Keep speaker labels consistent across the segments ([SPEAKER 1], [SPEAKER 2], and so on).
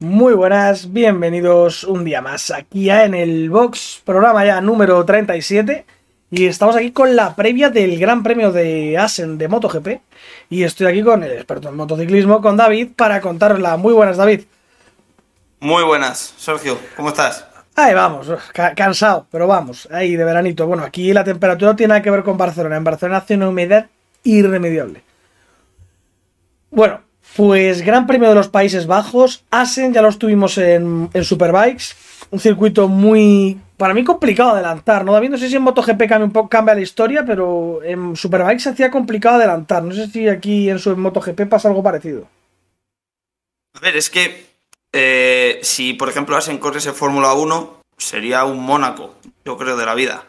[SPEAKER 1] Muy buenas, bienvenidos un día más aquí ya en el Box, programa ya número 37. Y estamos aquí con la previa del Gran Premio de Asen de MotoGP. Y estoy aquí con el experto en motociclismo, con David, para contarosla. Muy buenas, David.
[SPEAKER 2] Muy buenas, Sergio, ¿cómo estás?
[SPEAKER 1] Ahí vamos, ca- cansado, pero vamos, ahí de veranito. Bueno, aquí la temperatura no tiene nada que ver con Barcelona. En Barcelona hace una humedad irremediable. Bueno, pues Gran Premio de los Países Bajos. Asen ya los tuvimos en, Superbikes. Un circuito muy, para mí, complicado de adelantar. ¿no? David, no sé si en MotoGP cambia un poco cambia la historia, pero en Superbikes se hacía complicado adelantar. No sé si aquí en su MotoGP pasa algo parecido.
[SPEAKER 2] A ver, es que eh, si, por ejemplo, Asen corres en Fórmula 1, sería un Mónaco, yo creo, de la vida.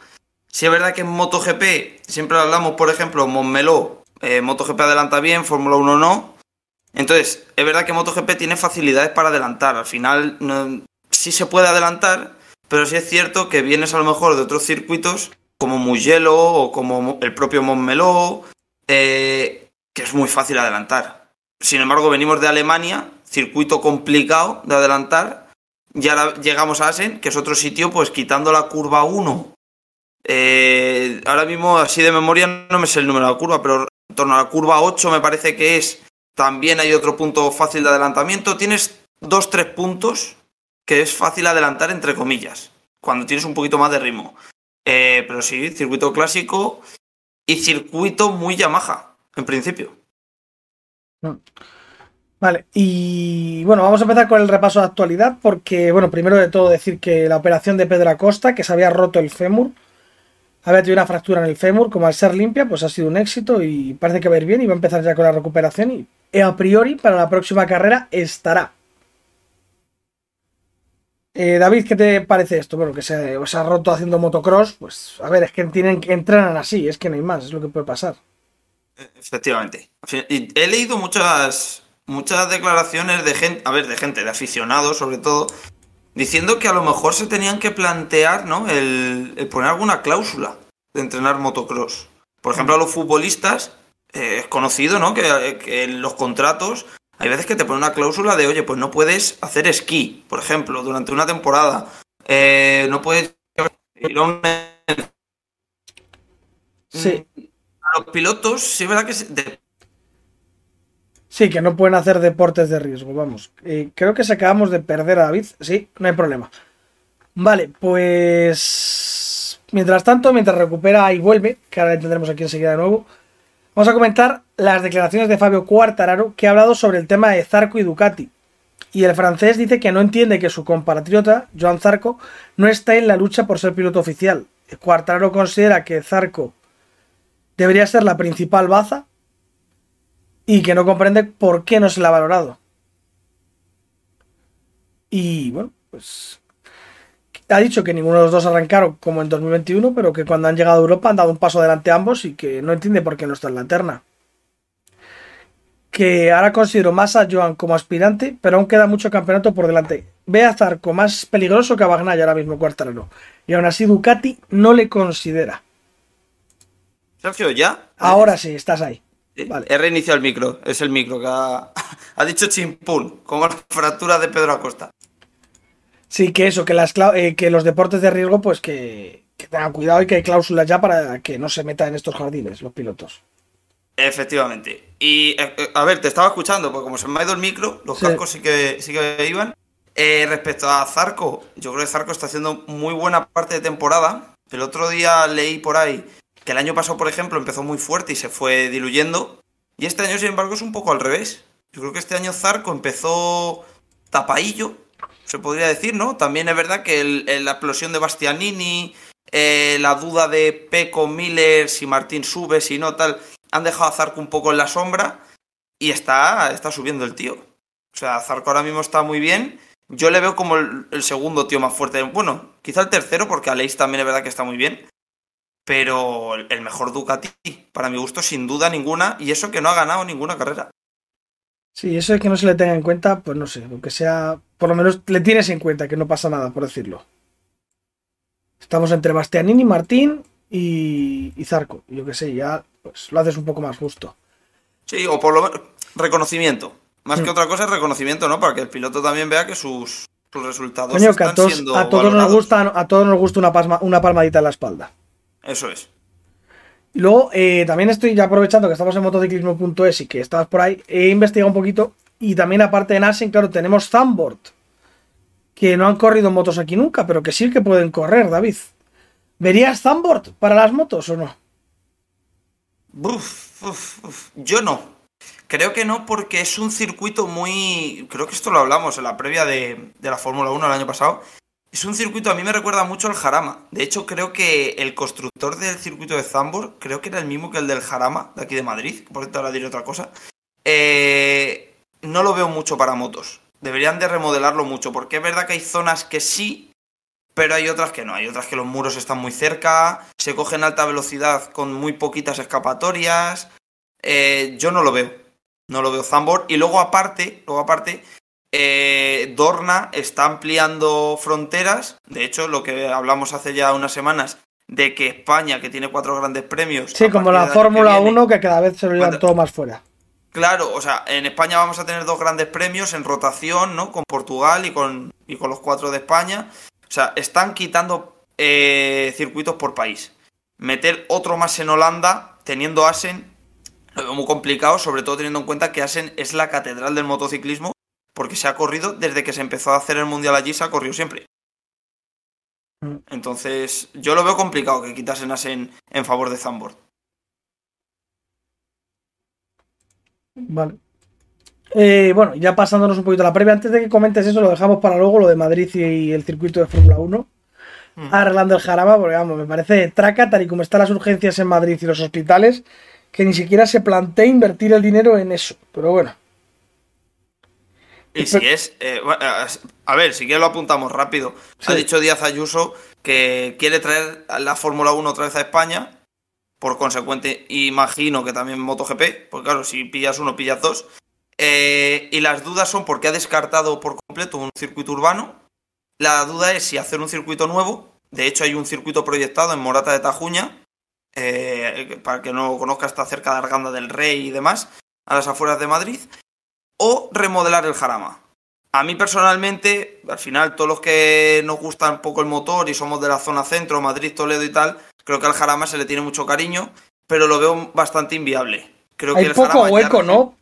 [SPEAKER 2] Si es verdad que en MotoGP siempre hablamos, por ejemplo, Montmeló, eh, MotoGP adelanta bien, Fórmula 1 no. Entonces, es verdad que MotoGP tiene facilidades para adelantar. Al final, no- sí se puede adelantar, pero sí es cierto que vienes a lo mejor de otros circuitos, como Mugello o como el propio Montmeló, eh, que es muy fácil adelantar. Sin embargo, venimos de Alemania, circuito complicado de adelantar, y ahora llegamos a Asen, que es otro sitio, pues quitando la curva 1. Eh, ahora mismo, así de memoria, no me sé el número de la curva, pero en torno a la curva 8 me parece que es. También hay otro punto fácil de adelantamiento. Tienes dos, tres puntos que es fácil adelantar, entre comillas, cuando tienes un poquito más de ritmo. Eh, pero sí, circuito clásico y circuito muy Yamaha, en principio.
[SPEAKER 1] Vale, y bueno, vamos a empezar con el repaso de actualidad, porque, bueno, primero de todo decir que la operación de Pedro Acosta, que se había roto el fémur, había tenido una fractura en el fémur, como al ser limpia, pues ha sido un éxito y parece que va a ir bien y va a empezar ya con la recuperación y a priori para la próxima carrera estará. Eh, David, ¿qué te parece esto? Bueno, que se, ha roto haciendo motocross, pues a ver, es que tienen que entrenan así, es que no hay más, es lo que puede pasar.
[SPEAKER 2] Efectivamente. Y he leído muchas, muchas declaraciones de gente, a ver, de gente, de aficionados sobre todo, diciendo que a lo mejor se tenían que plantear, ¿no? El, el poner alguna cláusula de entrenar motocross. Por ejemplo, a los futbolistas, eh, es conocido, ¿no? Que, que en los contratos hay veces que te ponen una cláusula de, oye, pues no puedes hacer esquí, por ejemplo, durante una temporada. Eh, no puedes ir a un
[SPEAKER 1] Sí,
[SPEAKER 2] a los pilotos, sí es verdad que se-
[SPEAKER 1] Sí, que no pueden hacer deportes de riesgo, vamos. Eh, creo que se acabamos de perder a David, sí, no hay problema. Vale, pues... Mientras tanto, mientras recupera y vuelve, que ahora tendremos aquí enseguida de nuevo, vamos a comentar las declaraciones de Fabio Quartararo, que ha hablado sobre el tema de Zarco y Ducati. Y el francés dice que no entiende que su compatriota, Joan Zarco, no está en la lucha por ser piloto oficial. Quartararo considera que Zarco debería ser la principal baza y que no comprende por qué no se le ha valorado. Y bueno, pues ha dicho que ninguno de los dos arrancaron como en 2021, pero que cuando han llegado a Europa han dado un paso adelante ambos y que no entiende por qué no está en la terna. Que ahora considero más a Joan como aspirante, pero aún queda mucho campeonato por delante. Ve a Zarco más peligroso que a Bagnaia ahora mismo Cuartararo. Y aún así Ducati no le considera.
[SPEAKER 2] Sergio, ¿ya?
[SPEAKER 1] Ahora sí, estás ahí. Vale.
[SPEAKER 2] He reiniciado el micro, es el micro que ha, ha dicho chimpún, como la fractura de Pedro Acosta.
[SPEAKER 1] Sí, que eso, que, las, eh, que los deportes de riesgo, pues que, que tengan cuidado y que hay cláusulas ya para que no se metan en estos jardines los pilotos.
[SPEAKER 2] Efectivamente. Y eh, eh, a ver, te estaba escuchando, porque como se me ha ido el micro, los
[SPEAKER 1] Sí.
[SPEAKER 2] cascos sí que, sí que iban. Eh, respecto a Zarco, yo creo que Zarco está haciendo muy buena parte de temporada. El otro día leí por ahí que el año pasado, por ejemplo, empezó muy fuerte y se fue diluyendo. Y este año, sin embargo, es un poco al revés. Yo creo que este año Zarco empezó tapaillo, se podría decir, ¿no? También es verdad que la explosión de Bastianini, eh, la duda de Peco Miller, si Martín sube, si no, tal, han dejado a Zarco un poco en la sombra y está, está subiendo el tío. O sea, Zarco ahora mismo está muy bien. Yo le veo como el, segundo tío más fuerte. Bueno, quizá el tercero, porque Aleix también es verdad que está muy bien. Pero el mejor Ducati, para mi gusto, sin duda ninguna. Y eso que no ha ganado ninguna carrera.
[SPEAKER 1] Sí, eso de que no se le tenga en cuenta, pues no sé, aunque sea, por lo menos le tienes en cuenta que no pasa nada, por decirlo. Estamos entre Bastianini, Martín y, y Zarco. Yo que sé, ya pues lo haces un poco más justo.
[SPEAKER 2] Sí, o por lo menos reconocimiento. Más
[SPEAKER 1] Mm.
[SPEAKER 2] que otra cosa es reconocimiento, ¿no? Para que el piloto también vea que sus, sus resultados
[SPEAKER 1] Coño, que a
[SPEAKER 2] están
[SPEAKER 1] todos,
[SPEAKER 2] siendo
[SPEAKER 1] a todos nos gusta, a todos nos gusta una, pasma- una palmadita en la espalda.
[SPEAKER 2] Eso es.
[SPEAKER 1] Y luego, eh, también estoy ya aprovechando que estamos en motociclismo.es y que estabas por ahí, he investigado un poquito. Y también, aparte de Nasen, claro, tenemos Zambord, que no han corrido motos aquí nunca, pero que sí que pueden correr, David. ¿Verías Zambord para las motos o no?
[SPEAKER 2] Yo no. Creo que no, porque es un circuito muy. Creo que esto lo hablamos en la previa de, de la Fórmula 1 el año pasado. Es un circuito, a mí me recuerda mucho al Jarama. De hecho, creo que el constructor del circuito de Zambor, creo que era el mismo que el del Jarama, de aquí de Madrid. Por cierto, ahora diré otra cosa. Eh, no lo veo mucho para motos. Deberían de remodelarlo mucho, porque es verdad que hay zonas que sí, pero hay otras que no. Hay otras que los muros están muy cerca, se cogen alta velocidad con muy poquitas escapatorias. Eh, yo no lo veo. No lo veo Zambor. Y luego aparte, luego aparte, eh, Dorna está ampliando fronteras. De hecho, lo que hablamos hace ya unas semanas de que España, que tiene cuatro grandes premios.
[SPEAKER 1] Sí, como la Fórmula
[SPEAKER 2] viene-
[SPEAKER 1] 1, que cada vez se lo llevan todo más fuera.
[SPEAKER 2] Claro, o sea, en España vamos a tener dos grandes premios en rotación, ¿no? Con Portugal y con, y con los cuatro de España. O sea, están quitando eh, circuitos por país. Meter otro más en Holanda, teniendo Asen, lo veo muy complicado, sobre todo teniendo en cuenta que Asen es la catedral del motociclismo, porque se ha corrido desde que se empezó a hacer el mundial allí, se ha corrido siempre.
[SPEAKER 1] Mm.
[SPEAKER 2] Entonces, yo lo veo complicado que quitasen Asen en favor de Zambord.
[SPEAKER 1] Vale. Eh, bueno, ya pasándonos un poquito a la previa, antes de que comentes eso, lo dejamos para luego, lo de Madrid y el circuito de Fórmula 1.
[SPEAKER 2] Mm.
[SPEAKER 1] Arreglando el jarama, porque vamos, me parece traca, tal y como están las urgencias en Madrid y los hospitales, que ni siquiera se plantea invertir el dinero en eso. Pero bueno,
[SPEAKER 2] Y si es. eh, a ver, si quieres lo apuntamos rápido. Ha
[SPEAKER 1] Sí.
[SPEAKER 2] dicho Díaz Ayuso que quiere traer la Fórmula 1 otra vez a España. Por consecuente, imagino que también MotoGP. Porque claro, si pillas uno, pillas dos. Eh, y las dudas son porque ha descartado por completo un circuito urbano. La duda es si hacer un circuito nuevo. De hecho, hay un circuito proyectado en Morata de Tajuña. eh, para que no lo conozca, está cerca de Arganda del Rey y demás. A las afueras de Madrid o remodelar el Jarama. A mí personalmente, al final, todos los que nos gusta un poco el motor y somos de la zona centro, Madrid, Toledo y tal, creo que al Jarama se le tiene mucho cariño, pero lo veo bastante inviable. Creo que
[SPEAKER 1] hay
[SPEAKER 2] el
[SPEAKER 1] poco
[SPEAKER 2] Jarama
[SPEAKER 1] hueco, ¿no?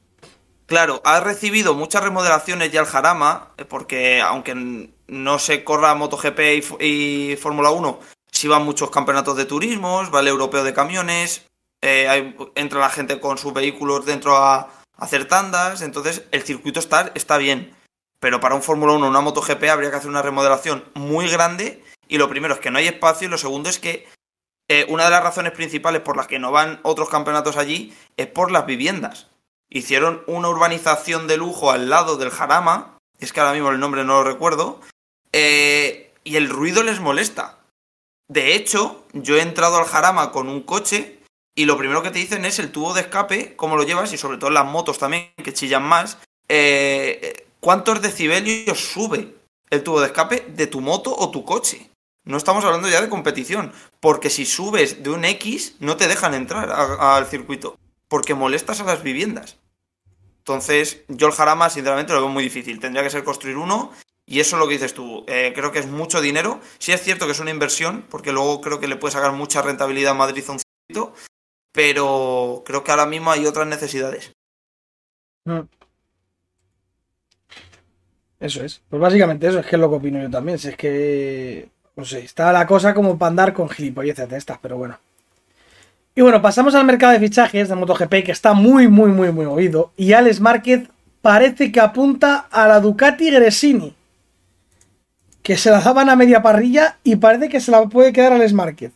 [SPEAKER 2] Claro, ha recibido muchas remodelaciones ya el Jarama, eh, porque aunque no se corra MotoGP y, Fórmula 1, sí van muchos campeonatos de turismos, va el europeo de camiones, eh, hay- entra la gente con sus vehículos dentro a, a hacer tandas, entonces el circuito está, está bien. Pero para un Fórmula 1 una MotoGP habría que hacer una remodelación muy grande y lo primero es que no hay espacio y lo segundo es que eh, una de las razones principales por las que no van otros campeonatos allí es por las viviendas. Hicieron una urbanización de lujo al lado del Jarama, es que ahora mismo el nombre no lo recuerdo, eh, y el ruido les molesta. De hecho, yo he entrado al Jarama con un coche y lo primero que te dicen es el tubo de escape, cómo lo llevas y sobre todo las motos también, que chillan más, eh, cuántos decibelios sube el tubo de escape de tu moto o tu coche. No estamos hablando ya de competición, porque si subes de un X no te dejan entrar al circuito, porque molestas a las viviendas. Entonces, yo el Jarama, sinceramente, lo veo muy difícil. Tendría que ser construir uno, y eso es lo que dices tú. Eh, creo que es mucho dinero. Sí es cierto que es una inversión, porque luego creo que le puede sacar mucha rentabilidad a Madrid a un circuito, pero creo que ahora mismo hay otras necesidades.
[SPEAKER 1] Mm. Eso es. Pues básicamente eso es que es lo que opino yo también. Si es que. No sé, está la cosa como para andar con gilipolleces de estas, pero bueno. Y bueno, pasamos al mercado de fichajes de MotoGP, que está muy, muy, muy, muy movido. Y Alex Márquez parece que apunta a la Ducati Gresini. Que se la daban a media parrilla y parece que se la puede quedar Alex Márquez.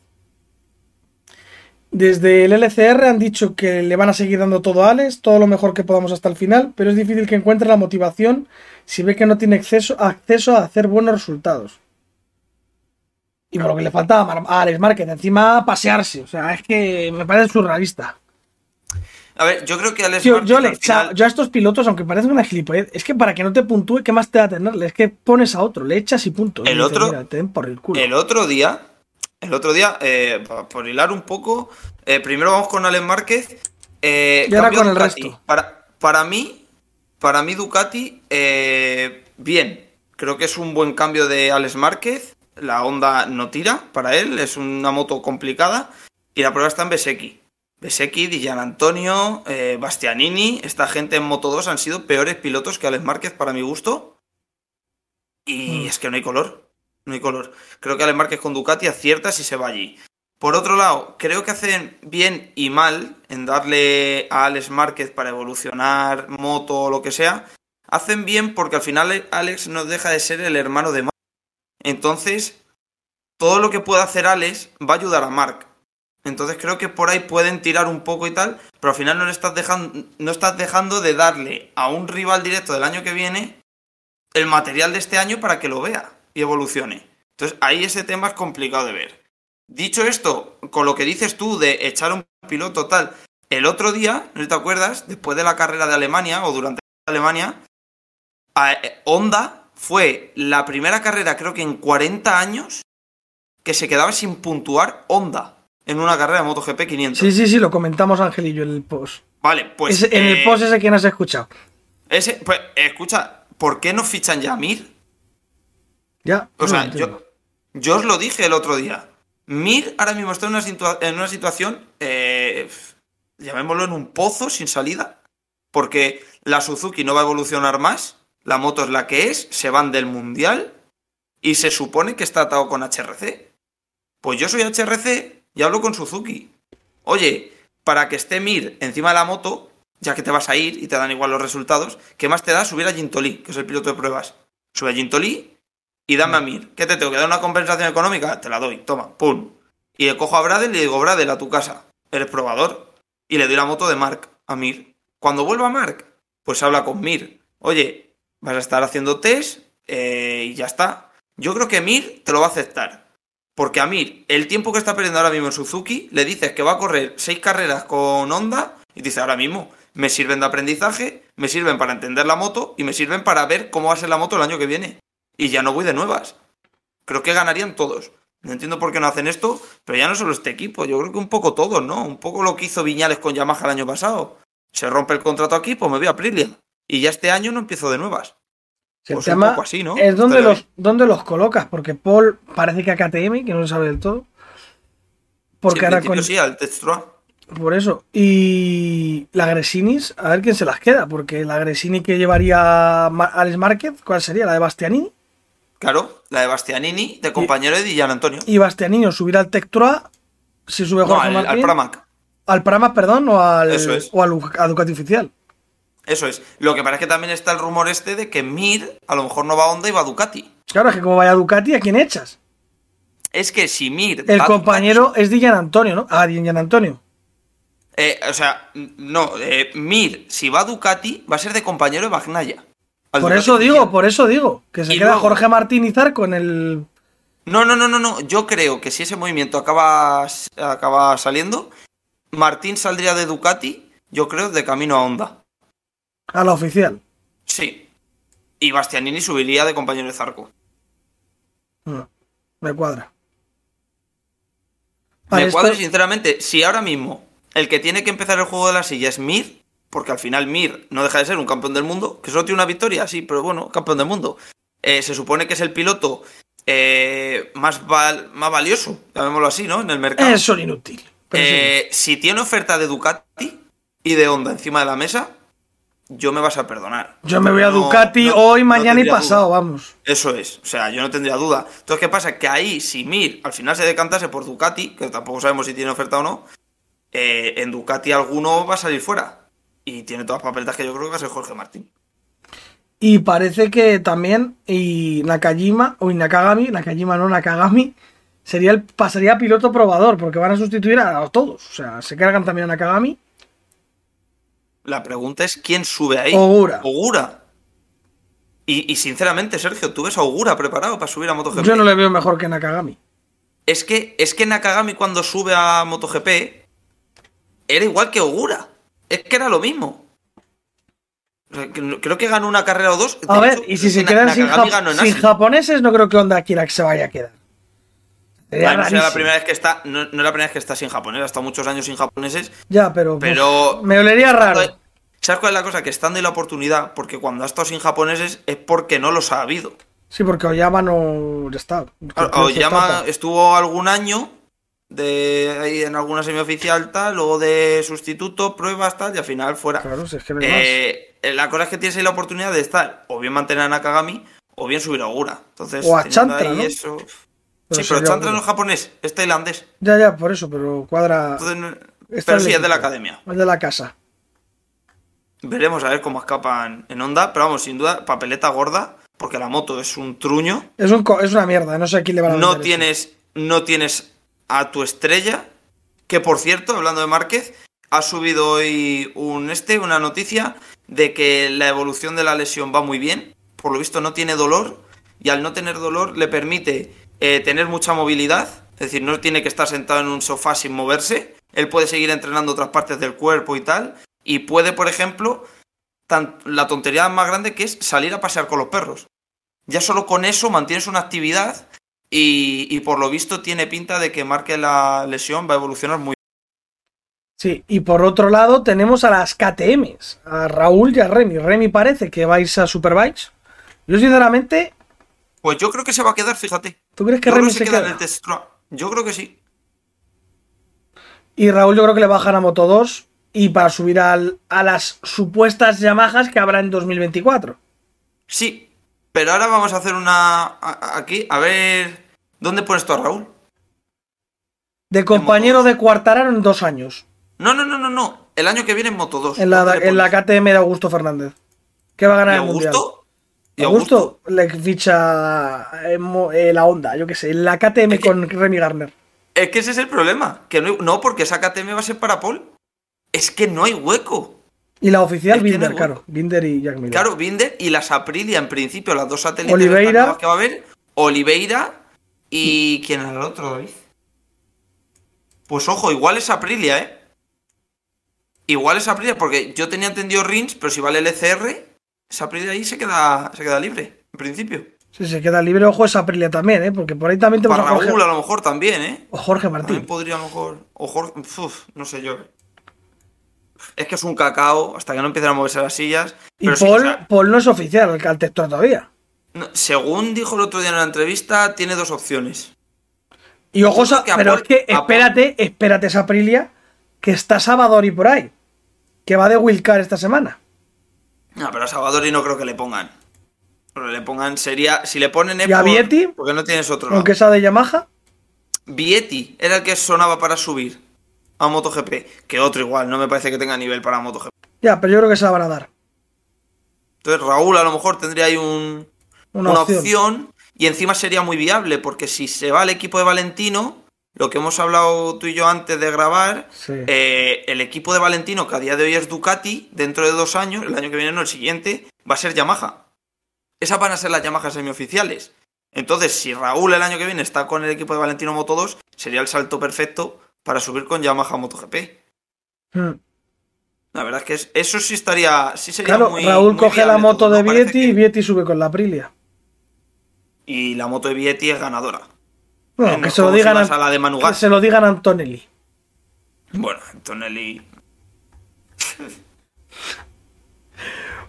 [SPEAKER 1] Desde el LCR han dicho que le van a seguir dando todo a Alex, todo lo mejor que podamos hasta el final, pero es difícil que encuentre la motivación si ve que no tiene acceso, acceso a hacer buenos resultados. Y por lo que le falta a Alex Márquez, encima pasearse, o sea, es que me parece surrealista.
[SPEAKER 2] A ver, yo creo que Alex
[SPEAKER 1] Tío,
[SPEAKER 2] Márquez
[SPEAKER 1] yo, le
[SPEAKER 2] al
[SPEAKER 1] yo a estos pilotos, aunque parezca una gilipollez, es que para que no te puntúe, ¿qué más te da tenerle? Es que pones a otro, le echas y punto. Y
[SPEAKER 2] El otro-
[SPEAKER 1] "Mira, te den por el culo.
[SPEAKER 2] El otro día, el otro día, eh, por hilar un poco, eh, primero vamos con Alex Márquez. eh,
[SPEAKER 1] Y ahora con el
[SPEAKER 2] Ducati.
[SPEAKER 1] resto.
[SPEAKER 2] Para, para mí, para mí Ducati, eh, bien. Creo que es un buen cambio de Alex Márquez. La Honda no tira para él, es una moto complicada. Y la prueba está en Besecchi. Besecchi, Di Antonio, eh, Bastianini, esta gente en Moto 2 han sido peores pilotos que Alex Márquez para mi gusto. Y
[SPEAKER 1] Mm.
[SPEAKER 2] es que no hay color. No hay color. Creo que Alex Márquez con Ducati acierta si se va allí. Por otro lado, creo que hacen bien y mal en darle a Alex Márquez para evolucionar moto o lo que sea. Hacen bien porque al final Alex no deja de ser el hermano de. Entonces, todo lo que pueda hacer Alex va a ayudar a Mark. Entonces creo que por ahí pueden tirar un poco y tal, pero al final no le estás dejando, no estás dejando de darle a un rival directo del año que viene el material de este año para que lo vea y evolucione. Entonces ahí ese tema es complicado de ver. Dicho esto, con lo que dices tú de echar un piloto tal, el otro día, no te acuerdas, después de la carrera de Alemania o durante Alemania, a- eh, Honda fue la primera carrera creo que en 40 años que se quedaba sin puntuar Honda en una carrera de MotoGP 500.
[SPEAKER 1] Sí, sí, sí, lo comentamos yo en el post.
[SPEAKER 2] Vale, pues
[SPEAKER 1] Ese- en el
[SPEAKER 2] eh,
[SPEAKER 1] post ese que no has escuchado.
[SPEAKER 2] ese, pues escucha, ¿por qué no fichan ya a Mir?
[SPEAKER 1] Ya.
[SPEAKER 2] O
[SPEAKER 1] no
[SPEAKER 2] sea, yo, yo os lo dije el otro día. Mir ahora mismo está en una, situa- en una situación, eh, llamémoslo en un pozo sin salida, porque la Suzuki no va a evolucionar más, la moto es la que es, se van del mundial y se supone que está atado con HRC. Pues yo soy HRC y hablo con Suzuki. Oye, para que esté Mir encima de la moto, ya que te vas a ir y te dan igual los resultados, ¿qué más te da subir a Gintoli, que es el piloto de pruebas? Sube a Gintoli y dame a Mir. ¿Qué te tengo que dar una compensación económica? Te la doy, toma, pum. Y le cojo a Bradel y le digo, Bradel, a tu casa. Eres probador. Y le doy la moto de Mark a Mir. Cuando vuelva Mark, pues habla con Mir. Oye, vas a estar haciendo test eh, y ya está. Yo creo que Mir te lo va a aceptar. Porque a Mir, el tiempo que está perdiendo ahora mismo en Suzuki, le dices que va a correr seis carreras con Honda y dice ahora mismo, me sirven de aprendizaje, me sirven para entender la moto y me sirven para ver cómo va a ser la moto el año que viene. Y ya no voy de nuevas. Creo que ganarían todos. No entiendo por qué no hacen esto, pero ya no solo este equipo, yo creo que un poco todos, ¿no? Un poco lo que hizo Viñales con Yamaha el año pasado. Se rompe el contrato aquí, pues me voy a Aprilia. Y ya este año no empiezo de nuevas.
[SPEAKER 1] El
[SPEAKER 2] Pues un
[SPEAKER 1] tema
[SPEAKER 2] poco así, ¿no?
[SPEAKER 1] es dónde
[SPEAKER 2] Pero-
[SPEAKER 1] los, dónde los colocas, porque Paul parece que a KTM, que no se sabe del todo. Porque
[SPEAKER 2] Sí,
[SPEAKER 1] ahora con.
[SPEAKER 2] sí, al.
[SPEAKER 1] Por eso. Y la Gresinis, a ver quién se las queda, porque la Gresini que llevaría Alex Márquez, ¿cuál sería? ¿La de Bastianini?
[SPEAKER 2] Claro, la de Bastianini, de compañero de Dillan Antonio.
[SPEAKER 1] Y Bastianini o subir al Tech Troa, si sube
[SPEAKER 2] No,
[SPEAKER 1] Jorge
[SPEAKER 2] al, al
[SPEAKER 1] Martín.
[SPEAKER 2] Pramac.
[SPEAKER 1] Al Pramac, perdón, o al,
[SPEAKER 2] es.
[SPEAKER 1] o al a Ducati oficial.
[SPEAKER 2] Eso es. Lo que es que también está el rumor este de que Mir a lo mejor no va a Honda y va a Ducati.
[SPEAKER 1] Claro, es que como vaya Ducati, ¿a quién echas?
[SPEAKER 2] Es que si Mir.
[SPEAKER 1] El
[SPEAKER 2] a
[SPEAKER 1] compañero es Dillan Antonio, ¿no? Ah, Dillan Antonio.
[SPEAKER 2] Eh, o sea, no. eh, Mir, si va a Ducati, va a ser de compañero de Bagnaya.
[SPEAKER 1] Por
[SPEAKER 2] Ducati
[SPEAKER 1] eso digo, por eso digo. Que se
[SPEAKER 2] Y
[SPEAKER 1] queda
[SPEAKER 2] luego-
[SPEAKER 1] Jorge Martín y Zarco en el.
[SPEAKER 2] No, no, no, no, no. Yo creo que si ese movimiento acaba, acaba saliendo, Martín saldría de Ducati, yo creo, de camino a Honda.
[SPEAKER 1] A la oficial.
[SPEAKER 2] Sí. Y Bastianini subiría de compañero de Zarco.
[SPEAKER 1] Mm, Me cuadra.
[SPEAKER 2] Me
[SPEAKER 1] esto-
[SPEAKER 2] cuadra, sinceramente, si ahora mismo el que tiene que empezar el juego de la silla es Mir, porque al final Mir no deja de ser un campeón del mundo, que solo tiene una victoria, sí, pero bueno, campeón del mundo. Eh, se supone que es el piloto eh, más, val- más valioso, llamémoslo así, ¿no? En el mercado.
[SPEAKER 1] Es un inútil. Sí.
[SPEAKER 2] Eh, Si tiene oferta de Ducati y de Honda encima de la mesa, yo me vas a perdonar.
[SPEAKER 1] Yo me voy a
[SPEAKER 2] No-
[SPEAKER 1] Ducati
[SPEAKER 2] no-
[SPEAKER 1] hoy,
[SPEAKER 2] no
[SPEAKER 1] mañana y pasado,
[SPEAKER 2] duda.
[SPEAKER 1] vamos.
[SPEAKER 2] Eso es, o sea, yo no tendría duda. Entonces, ¿qué pasa? Que ahí, si Mir al final se decantase por Ducati, que tampoco sabemos si tiene oferta o no, eh, en Ducati alguno va a salir fuera. Y tiene todas las papeletas que yo creo que va a ser Jorge Martín.
[SPEAKER 1] Y parece que también y Nakajima, o Nakagami, Nakajima no, Nakagami, sería el, pasaría a piloto probador, porque van a sustituir a todos. O sea, se cargan también a Nakagami.
[SPEAKER 2] La pregunta es quién sube ahí.
[SPEAKER 1] Ogura.
[SPEAKER 2] Ogura. Y, y sinceramente, Sergio, ¿tú ves a Ogura preparado para subir a MotoGP?
[SPEAKER 1] Yo no le veo mejor que Nakagami.
[SPEAKER 2] Es que, es que Nakagami cuando sube a MotoGP era igual que Ogura. Es que era lo mismo. Creo que ganó una carrera o dos.
[SPEAKER 1] A ver,
[SPEAKER 2] hecho,
[SPEAKER 1] y si se quedan sin,
[SPEAKER 2] Asia.
[SPEAKER 1] japoneses, no creo que Honda quiera que se vaya a quedar.
[SPEAKER 2] No será la primera vez que está, no, no es la primera vez que está sin japonés, ha estado muchos años sin japoneses,
[SPEAKER 1] Ya, pero,
[SPEAKER 2] pero
[SPEAKER 1] me olería raro.
[SPEAKER 2] ¿Sabes cuál es la cosa? Que estando en la oportunidad, porque cuando ha estado sin japoneses es porque no los ha habido.
[SPEAKER 1] Sí, porque Oyama no está.
[SPEAKER 2] Oyama estuvo algún año de ahí en alguna semioficial tal, luego de sustituto, pruebas tal, y al final fuera.
[SPEAKER 1] Claro, si es que no hay
[SPEAKER 2] Eh, La cosa es que tienes ahí la oportunidad de estar o bien mantener a Nakagami o bien subir a Ogura. Entonces,
[SPEAKER 1] O a Chantra, ¿no?
[SPEAKER 2] eso-
[SPEAKER 1] Pero
[SPEAKER 2] sí, pero
[SPEAKER 1] sería
[SPEAKER 2] Chantra
[SPEAKER 1] Ogura.
[SPEAKER 2] no es japonés, es tailandés.
[SPEAKER 1] Ya, ya, por eso, pero cuadra.
[SPEAKER 2] Entonces,
[SPEAKER 1] Está
[SPEAKER 2] pero sí, es de la academia.
[SPEAKER 1] Es de la casa.
[SPEAKER 2] Veremos a ver cómo escapan en onda, pero vamos, sin duda, papeleta gorda, porque la moto es un truño.
[SPEAKER 1] Es, un, co- es una mierda, no sé a quién le van a
[SPEAKER 2] No
[SPEAKER 1] eso.
[SPEAKER 2] tienes, no tienes a tu estrella, que por cierto, hablando de Márquez, ha subido hoy un este, una noticia de que la evolución de la lesión va muy bien. Por lo visto no tiene dolor y al no tener dolor le permite eh, tener mucha movilidad. Es decir, no tiene que estar sentado en un sofá sin moverse. Él puede seguir entrenando otras partes del cuerpo y tal. Y puede, por ejemplo, tan- la tontería más grande que es salir a pasear con los perros. Ya solo con eso mantienes una actividad y, y por lo visto tiene pinta de que marque la lesión va a evolucionar muy
[SPEAKER 1] Sí, y por otro lado tenemos a las KTMs, a Raúl y a Remy. Remy parece que vais a Superbikes. Yo sinceramente,
[SPEAKER 2] Pues yo creo que se va a quedar, fíjate.
[SPEAKER 1] ¿Tú crees que
[SPEAKER 2] Yo
[SPEAKER 1] Remy se
[SPEAKER 2] se queda en el. Yo creo que sí.
[SPEAKER 1] Y Raúl yo creo que le bajan a Moto 2 y para subir al- a las supuestas Yamahas que habrá en 2024.
[SPEAKER 2] Sí. Pero ahora vamos a hacer una a- aquí, a ver dónde pones tú a Raúl.
[SPEAKER 1] De compañero de Cuartararo en dos años.
[SPEAKER 2] No, no, no, no, no. El año que viene en Moto 2.
[SPEAKER 1] En la,
[SPEAKER 2] ¿Dónde le
[SPEAKER 1] en la? KTM de Augusto Fernández. Que va a
[SPEAKER 2] ¿Y
[SPEAKER 1] ganar el mundial.
[SPEAKER 2] Augusto? ¿Y
[SPEAKER 1] Augusto le ficha eh, eh, la Honda, yo qué sé, la KTM
[SPEAKER 2] Es que-
[SPEAKER 1] con Remy Garner.
[SPEAKER 2] Es que ese es el problema. Que no, no, porque esa KTM va a ser para Paul. Es que no hay hueco.
[SPEAKER 1] Y la oficial,
[SPEAKER 2] Es no
[SPEAKER 1] Binder,
[SPEAKER 2] hay
[SPEAKER 1] claro. Binder y Jack Miller.
[SPEAKER 2] Claro, Binder y las Aprilia, en principio, las dos satélites
[SPEAKER 1] Oliveira.
[SPEAKER 2] que va a haber. Oliveira y. ¿Quién era el otro, David? Pues ojo, igual es Aprilia, ¿eh? Igual es Aprilia, porque yo tenía entendido Rins, pero si vale el Aprilia ahí se queda, se queda libre, en principio.
[SPEAKER 1] Si se queda libre, ojo esa Aprilia también, ¿eh? Porque por ahí también tenemos
[SPEAKER 2] Para
[SPEAKER 1] a Jorge,
[SPEAKER 2] Raúl a lo mejor también, ¿eh?
[SPEAKER 1] o Jorge
[SPEAKER 2] También
[SPEAKER 1] Martín.
[SPEAKER 2] podría a lo mejor. O Jorge. uf, no sé yo. Es que es un cacao hasta que no empiecen a moverse las sillas.
[SPEAKER 1] Y
[SPEAKER 2] sí,
[SPEAKER 1] Paul,
[SPEAKER 2] o sea,
[SPEAKER 1] Paul no es oficial al, al texto todavía.
[SPEAKER 2] no, según dijo el otro día en la entrevista, tiene dos opciones.
[SPEAKER 1] Y ojo,
[SPEAKER 2] a
[SPEAKER 1] pero es que espérate, espérate esa Aprilia, que está Sabadori por ahí. Que va de Wilcar esta semana.
[SPEAKER 2] No, pero a Salvadori no creo que le pongan. Pero le pongan sería. Si le ponen
[SPEAKER 1] ¿Y a Vietti?
[SPEAKER 2] Porque no tienes otro.
[SPEAKER 1] Aunque sea de Yamaha.
[SPEAKER 2] Vietti era el que sonaba para subir a MotoGP. Que otro igual, no me parece que tenga nivel para MotoGP.
[SPEAKER 1] Ya, pero yo creo que se la van a dar.
[SPEAKER 2] Entonces Raúl a lo mejor tendría ahí un,
[SPEAKER 1] Una,
[SPEAKER 2] una,
[SPEAKER 1] opción.
[SPEAKER 2] opción. y encima sería muy viable porque si se va al equipo de Valentino, lo que hemos hablado tú y yo antes de grabar,
[SPEAKER 1] Sí.
[SPEAKER 2] eh, el equipo de Valentino que a día de hoy es Ducati, dentro de dos años, el año que viene no, el siguiente, va a ser Yamaha. Esas van a ser las Yamaha semioficiales. Entonces, si Raúl el año que viene está con el equipo de Valentino Moto 2, sería el salto perfecto para subir con Yamaha MotoGP.
[SPEAKER 1] Hmm.
[SPEAKER 2] La verdad es que es- eso sí estaría. Sí sería
[SPEAKER 1] Claro,
[SPEAKER 2] muy,
[SPEAKER 1] Raúl
[SPEAKER 2] muy
[SPEAKER 1] coge la moto
[SPEAKER 2] todo,
[SPEAKER 1] de Vietti
[SPEAKER 2] que-
[SPEAKER 1] y Vietti sube con la Aprilia.
[SPEAKER 2] Y la moto de Vietti es ganadora.
[SPEAKER 1] Bueno,
[SPEAKER 2] En
[SPEAKER 1] que se lo digan a,
[SPEAKER 2] la de Manu
[SPEAKER 1] que se lo digan a Antonelli.
[SPEAKER 2] Bueno, Antonelli.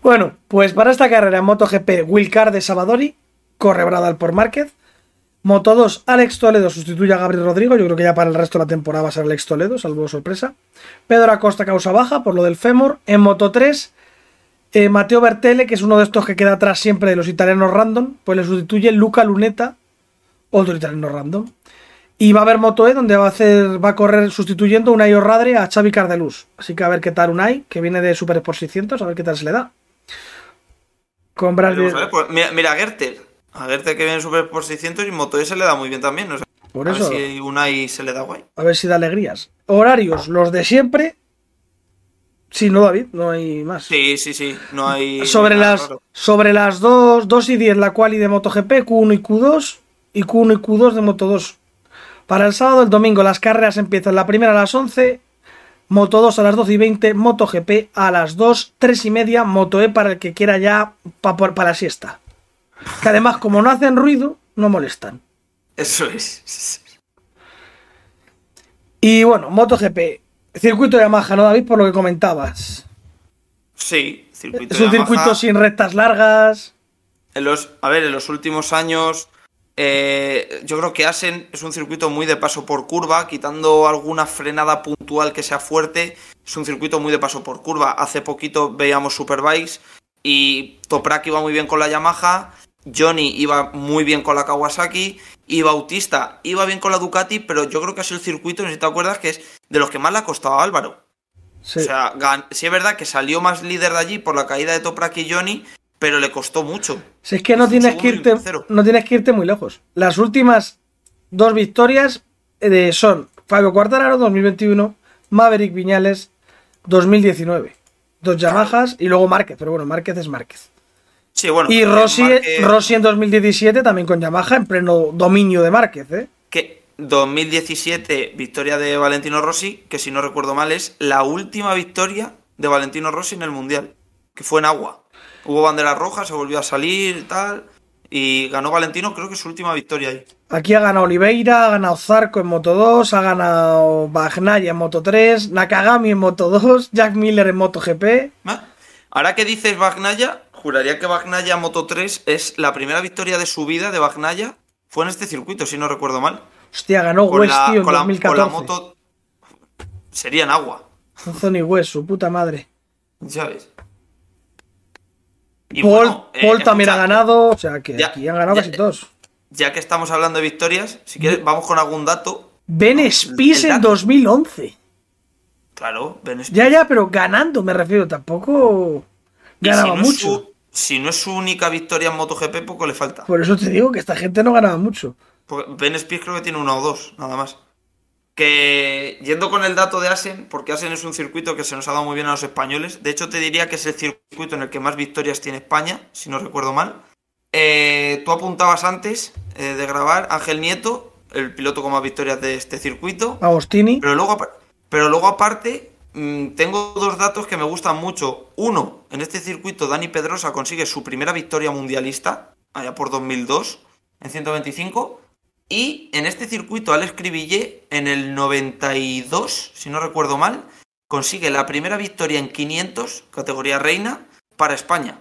[SPEAKER 1] Bueno, pues para esta carrera en MotoGP, Wilcar de Sabadori, corre Bradal por Márquez. Moto 2, Alex Toledo sustituye a Gabriel Rodrigo. Yo creo que ya para el resto de la temporada va a ser Alex Toledo, salvo sorpresa. Pedro Acosta causa baja por lo del fémur. En Moto 3, eh, Mateo Bertele, que es uno de estos que queda atrás siempre de los italianos random, pues le sustituye Luca Luneta, otro italiano random. Y va a haber Moto E, donde va a hacer, va a correr sustituyendo Unai Orradre a Xavi Cardelus. Así que a ver qué tal Unai, que viene de Super Sport 600, a ver qué tal se le da. Con Brad
[SPEAKER 2] a pues, mira, mira a Gerter. A Gerter que viene Super por 600 y Moto E se le da muy bien también. Sé.
[SPEAKER 1] Por
[SPEAKER 2] a
[SPEAKER 1] eso,
[SPEAKER 2] ver si Unai se le da guay.
[SPEAKER 1] a ver si da alegrías. Horarios, los de siempre. Sí, no, David, no hay más.
[SPEAKER 2] Sí, sí, sí. No hay.
[SPEAKER 1] sobre, las,
[SPEAKER 2] raro.
[SPEAKER 1] sobre las 2, 2 y 10 la quali de MotoGP, Q1 y Q2 y Q1 y Q2 de Moto 2. Para el sábado, el domingo, las carreras empiezan la primera a las 11, Moto 2 a las 12 y 20, MotoGP a las 2, 3 y media, Moto E para el que quiera ya para la siesta. Que además, como no hacen ruido, no molestan.
[SPEAKER 2] Eso es.
[SPEAKER 1] Y bueno, MotoGP, circuito de Yamaha, ¿no, David? Por lo que comentabas.
[SPEAKER 2] Sí, circuito
[SPEAKER 1] Es un circuito sin rectas largas.
[SPEAKER 2] En los, a ver, en los últimos años, eh, yo creo que Asen es un circuito muy de paso por curva, quitando alguna frenada puntual que sea fuerte, es un circuito muy de paso por curva. Hace poquito veíamos Superbikes y Toprak iba muy bien con la Yamaha, Johnny iba muy bien con la Kawasaki y Bautista iba bien con la Ducati, pero yo creo que sido el circuito, no sé si te acuerdas, que es de los que más le ha costado a Álvaro.
[SPEAKER 1] Sí.
[SPEAKER 2] O sea, sí es verdad que salió más líder de allí por la caída de Toprak y Johnny, pero le costó mucho.
[SPEAKER 1] Si es que no tienes que irte, no tienes que irte muy lejos. Las últimas dos victorias eh, son Fabio Quartararo 2021, Maverick Viñales 2019. Dos Yamahas y luego Márquez, pero bueno, Márquez es Márquez.
[SPEAKER 2] Sí, bueno.
[SPEAKER 1] Y Rossi,
[SPEAKER 2] Márquez-
[SPEAKER 1] Rossi en 2017 también con Yamaha en pleno dominio de Márquez, ¿eh?
[SPEAKER 2] Que 2017, victoria de Valentino Rossi, que si no recuerdo mal es la última victoria de Valentino Rossi en el Mundial, que fue en agua. Hubo banderas rojas, se volvió a salir y tal, y ganó Valentino, creo que su última victoria ahí.
[SPEAKER 1] Aquí ha ganado Oliveira, ha ganado Zarco en Moto 2, ha ganado Bagnaia en Moto 3, Nakagami en Moto 2, Jack Miller en Moto GP.
[SPEAKER 2] ¿Ah? Ahora que dices Bagnaya, juraría que Bagnaya Moto 3 es la primera victoria de su vida de Bagnaya. Fue en este circuito, si no recuerdo mal.
[SPEAKER 1] Hostia, ganó
[SPEAKER 2] Con
[SPEAKER 1] West,
[SPEAKER 2] la,
[SPEAKER 1] tío, en
[SPEAKER 2] con la- con
[SPEAKER 1] 2014.
[SPEAKER 2] la moto. Sería en agua.
[SPEAKER 1] Anthony West, su puta madre.
[SPEAKER 2] Ya ves. Y
[SPEAKER 1] Paul,
[SPEAKER 2] bueno, eh,
[SPEAKER 1] Paul también ha ganado, o sea que
[SPEAKER 2] ya-
[SPEAKER 1] aquí han ganado
[SPEAKER 2] ya-
[SPEAKER 1] casi todos.
[SPEAKER 2] Ya que estamos hablando de victorias, si quieres, vamos con algún dato.
[SPEAKER 1] Ben Spies en
[SPEAKER 2] dato.
[SPEAKER 1] 2011.
[SPEAKER 2] Claro, Ben Spies.
[SPEAKER 1] Ya, ya, pero ganando me refiero, tampoco ganaba
[SPEAKER 2] si no es
[SPEAKER 1] mucho.
[SPEAKER 2] su- si no es su única victoria en MotoGP, poco le falta.
[SPEAKER 1] Por eso te digo que esta gente no ganaba mucho.
[SPEAKER 2] Porque Ben Spies creo que tiene una o dos, nada más. Que yendo con el dato de Asen, porque Asen es un circuito que se nos ha dado muy bien a los españoles. De hecho, te diría que es el circuito en el que más victorias tiene España, si no recuerdo mal. Eh, tú apuntabas antes eh, de grabar Ángel Nieto, el piloto con más victorias de este circuito.
[SPEAKER 1] Agostini.
[SPEAKER 2] Pero luego, pero luego aparte, mm, tengo dos datos que me gustan mucho. Uno, en este circuito Dani Pedrosa consigue su primera victoria mundialista, allá por 2002, en 125. Y en este circuito Alex Cribillé, en el 92, si no recuerdo mal, consigue la primera victoria en 500, categoría reina, para España.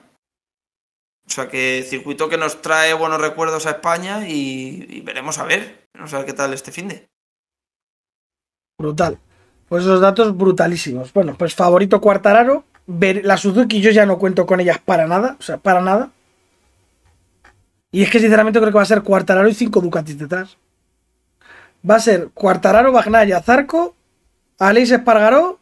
[SPEAKER 2] O sea que circuito que nos trae buenos recuerdos a España y, veremos a ver. Vamos a ver qué tal este fin de.
[SPEAKER 1] Brutal. Pues esos datos brutalísimos. Bueno, pues favorito Cuartararo. Ver- La Suzuki yo ya no cuento con ellas para nada. O sea, para nada. Y es que sinceramente creo que va a ser Cuartararo y 5 Ducatis detrás. Va a ser Cuartararo, Bagnaia, Zarco, Aleix Espargaró,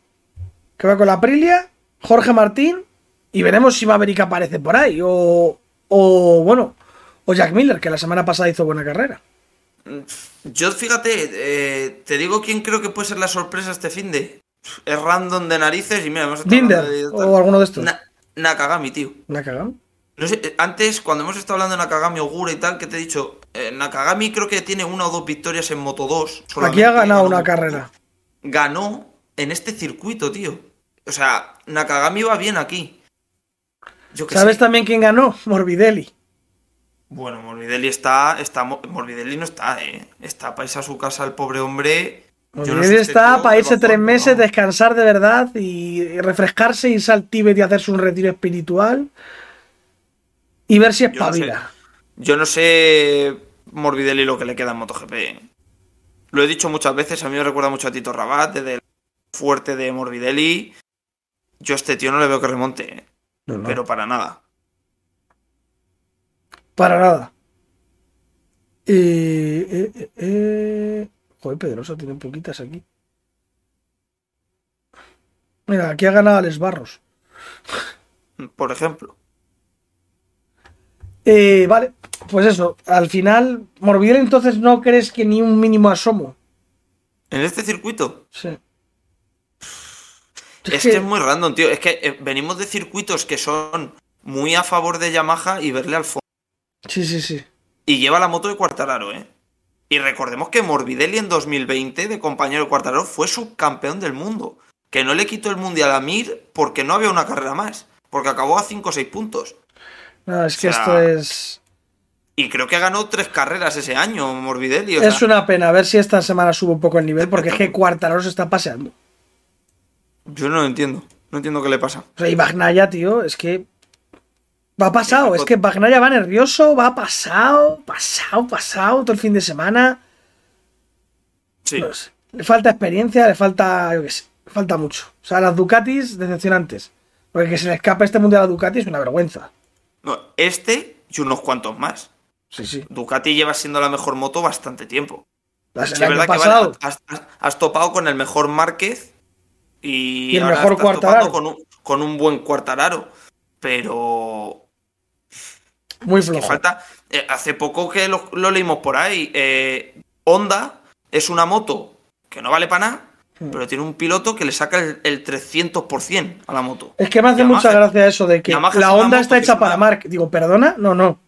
[SPEAKER 1] que va con la Aprilia, Jorge Martín, y veremos si Maverick aparece por ahí. O, o bueno, o Jack Miller, que la semana pasada hizo buena carrera.
[SPEAKER 2] Yo, fíjate, eh, te digo quién creo que puede ser la sorpresa este fin de. Es random de narices y mira, hemos estado
[SPEAKER 1] Binder,
[SPEAKER 2] de-
[SPEAKER 1] o alguno de estos.
[SPEAKER 2] Na- Nakagami, tío.
[SPEAKER 1] ¿Me ha cagado?
[SPEAKER 2] No sé, eh, antes, cuando hemos estado hablando de Nakagami, Ogura y tal, que te he dicho, eh, Nakagami creo que tiene una o dos victorias en Moto 2.
[SPEAKER 1] Aquí ha ganado una carrera.
[SPEAKER 2] Ganó en este circuito, tío. O sea, Nakagami va bien aquí. Yo
[SPEAKER 1] ¿Sabes
[SPEAKER 2] sé.
[SPEAKER 1] también quién ganó? Morbidelli.
[SPEAKER 2] Bueno, Morbidelli está, está. Morbidelli no está, eh. Está para irse a su casa el pobre hombre. No
[SPEAKER 1] Morbidelli
[SPEAKER 2] sé este
[SPEAKER 1] está para irse tres meses,
[SPEAKER 2] no.
[SPEAKER 1] descansar de verdad y refrescarse, irse al Tíbet y hacerse un retiro espiritual y ver si
[SPEAKER 2] Yo no sé. Yo no sé Morbidelli lo que le queda en MotoGP. Lo he dicho muchas veces, a mí me recuerda mucho a Tito Rabat, desde el fuerte de Morbidelli. Yo a este tío no le veo que remonte, eh,
[SPEAKER 1] No, no,
[SPEAKER 2] pero para nada.
[SPEAKER 1] Para nada. Eh, eh. Joder, Pedrosa tiene poquitas aquí. Mira, aquí ha ganado Alex Barros.
[SPEAKER 2] Por ejemplo.
[SPEAKER 1] Eh, vale, pues eso. Al final, Morbidelli entonces no crees que ni un mínimo asomo.
[SPEAKER 2] En este circuito.
[SPEAKER 1] Sí.
[SPEAKER 2] Es que es muy random, tío. Es que eh, venimos de circuitos que son muy a favor de Yamaha y verle al fondo.
[SPEAKER 1] Sí, sí, sí.
[SPEAKER 2] Y lleva la moto de Cuartararo, ¿eh? Y recordemos que Morbidelli en 2020, de compañero de Cuartararo, fue subcampeón del mundo. Que no le quitó el mundial a Mir porque no había una carrera más. Porque acabó a 5 o 6 puntos.
[SPEAKER 1] No, es que
[SPEAKER 2] O sea,
[SPEAKER 1] esto es.
[SPEAKER 2] Y creo que ganó tres carreras ese año, Morbidelli. o sea,
[SPEAKER 1] Es una pena. A ver si esta semana sube un poco el nivel, porque es que Cuartararo se está paseando.
[SPEAKER 2] Yo no lo entiendo. No entiendo qué le pasa.
[SPEAKER 1] O sea, y Bagnaya, tío, es que. Va pasado, es que Bagnaya va nervioso, va pasado, pasado, pasado, todo el fin de semana.
[SPEAKER 2] Sí.
[SPEAKER 1] No sé. Le falta experiencia, le falta, yo qué sé, le falta mucho. O sea, las Ducatis decepcionantes. Porque que se le escape este mundial a Ducati es una vergüenza.
[SPEAKER 2] No, este y unos cuantos más.
[SPEAKER 1] Sí, sí.
[SPEAKER 2] Ducati lleva siendo la mejor moto bastante tiempo. Es verdad que vale, has, topado con el mejor Márquez y,
[SPEAKER 1] Y el
[SPEAKER 2] ahora
[SPEAKER 1] mejor
[SPEAKER 2] estás topando con un, con un buen cuartararo. Pero
[SPEAKER 1] muy
[SPEAKER 2] que
[SPEAKER 1] flojo.
[SPEAKER 2] falta. eh, hace poco que lo, lo leímos por ahí. eh, Honda es una moto que no vale para nada. Pero tiene un piloto que le saca el, el 300% a la moto.
[SPEAKER 1] Es que me hace
[SPEAKER 2] Yamaha-
[SPEAKER 1] mucha gracia eso de que
[SPEAKER 2] Yamaha
[SPEAKER 1] la
[SPEAKER 2] una
[SPEAKER 1] onda
[SPEAKER 2] moto
[SPEAKER 1] está hecha para Mark. Digo, ¿perdona? No, no.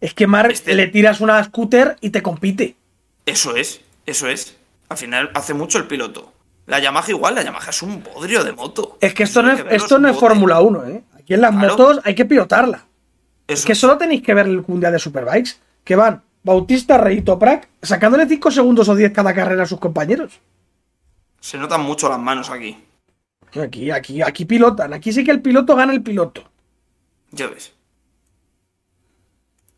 [SPEAKER 1] Es que Mark
[SPEAKER 2] Este-
[SPEAKER 1] le tiras una scooter y te compite.
[SPEAKER 2] Eso es, eso es. Al final hace mucho el piloto. La Yamaha igual, la Yamaha es un bodrio de moto.
[SPEAKER 1] Es que esto no es,
[SPEAKER 2] que
[SPEAKER 1] esto no es. Fórmula 1, ¿eh? Aquí en las
[SPEAKER 2] Claro.
[SPEAKER 1] motos hay que pilotarla. Es que solo tenéis que ver el mundial de Superbikes, que van Bautista, Rey y Toprak sacándole 5 segundos o 10 cada carrera a sus compañeros.
[SPEAKER 2] Se notan mucho las manos aquí.
[SPEAKER 1] Aquí, aquí, aquí pilotan. Aquí sí que el piloto gana el piloto.
[SPEAKER 2] Ya ves.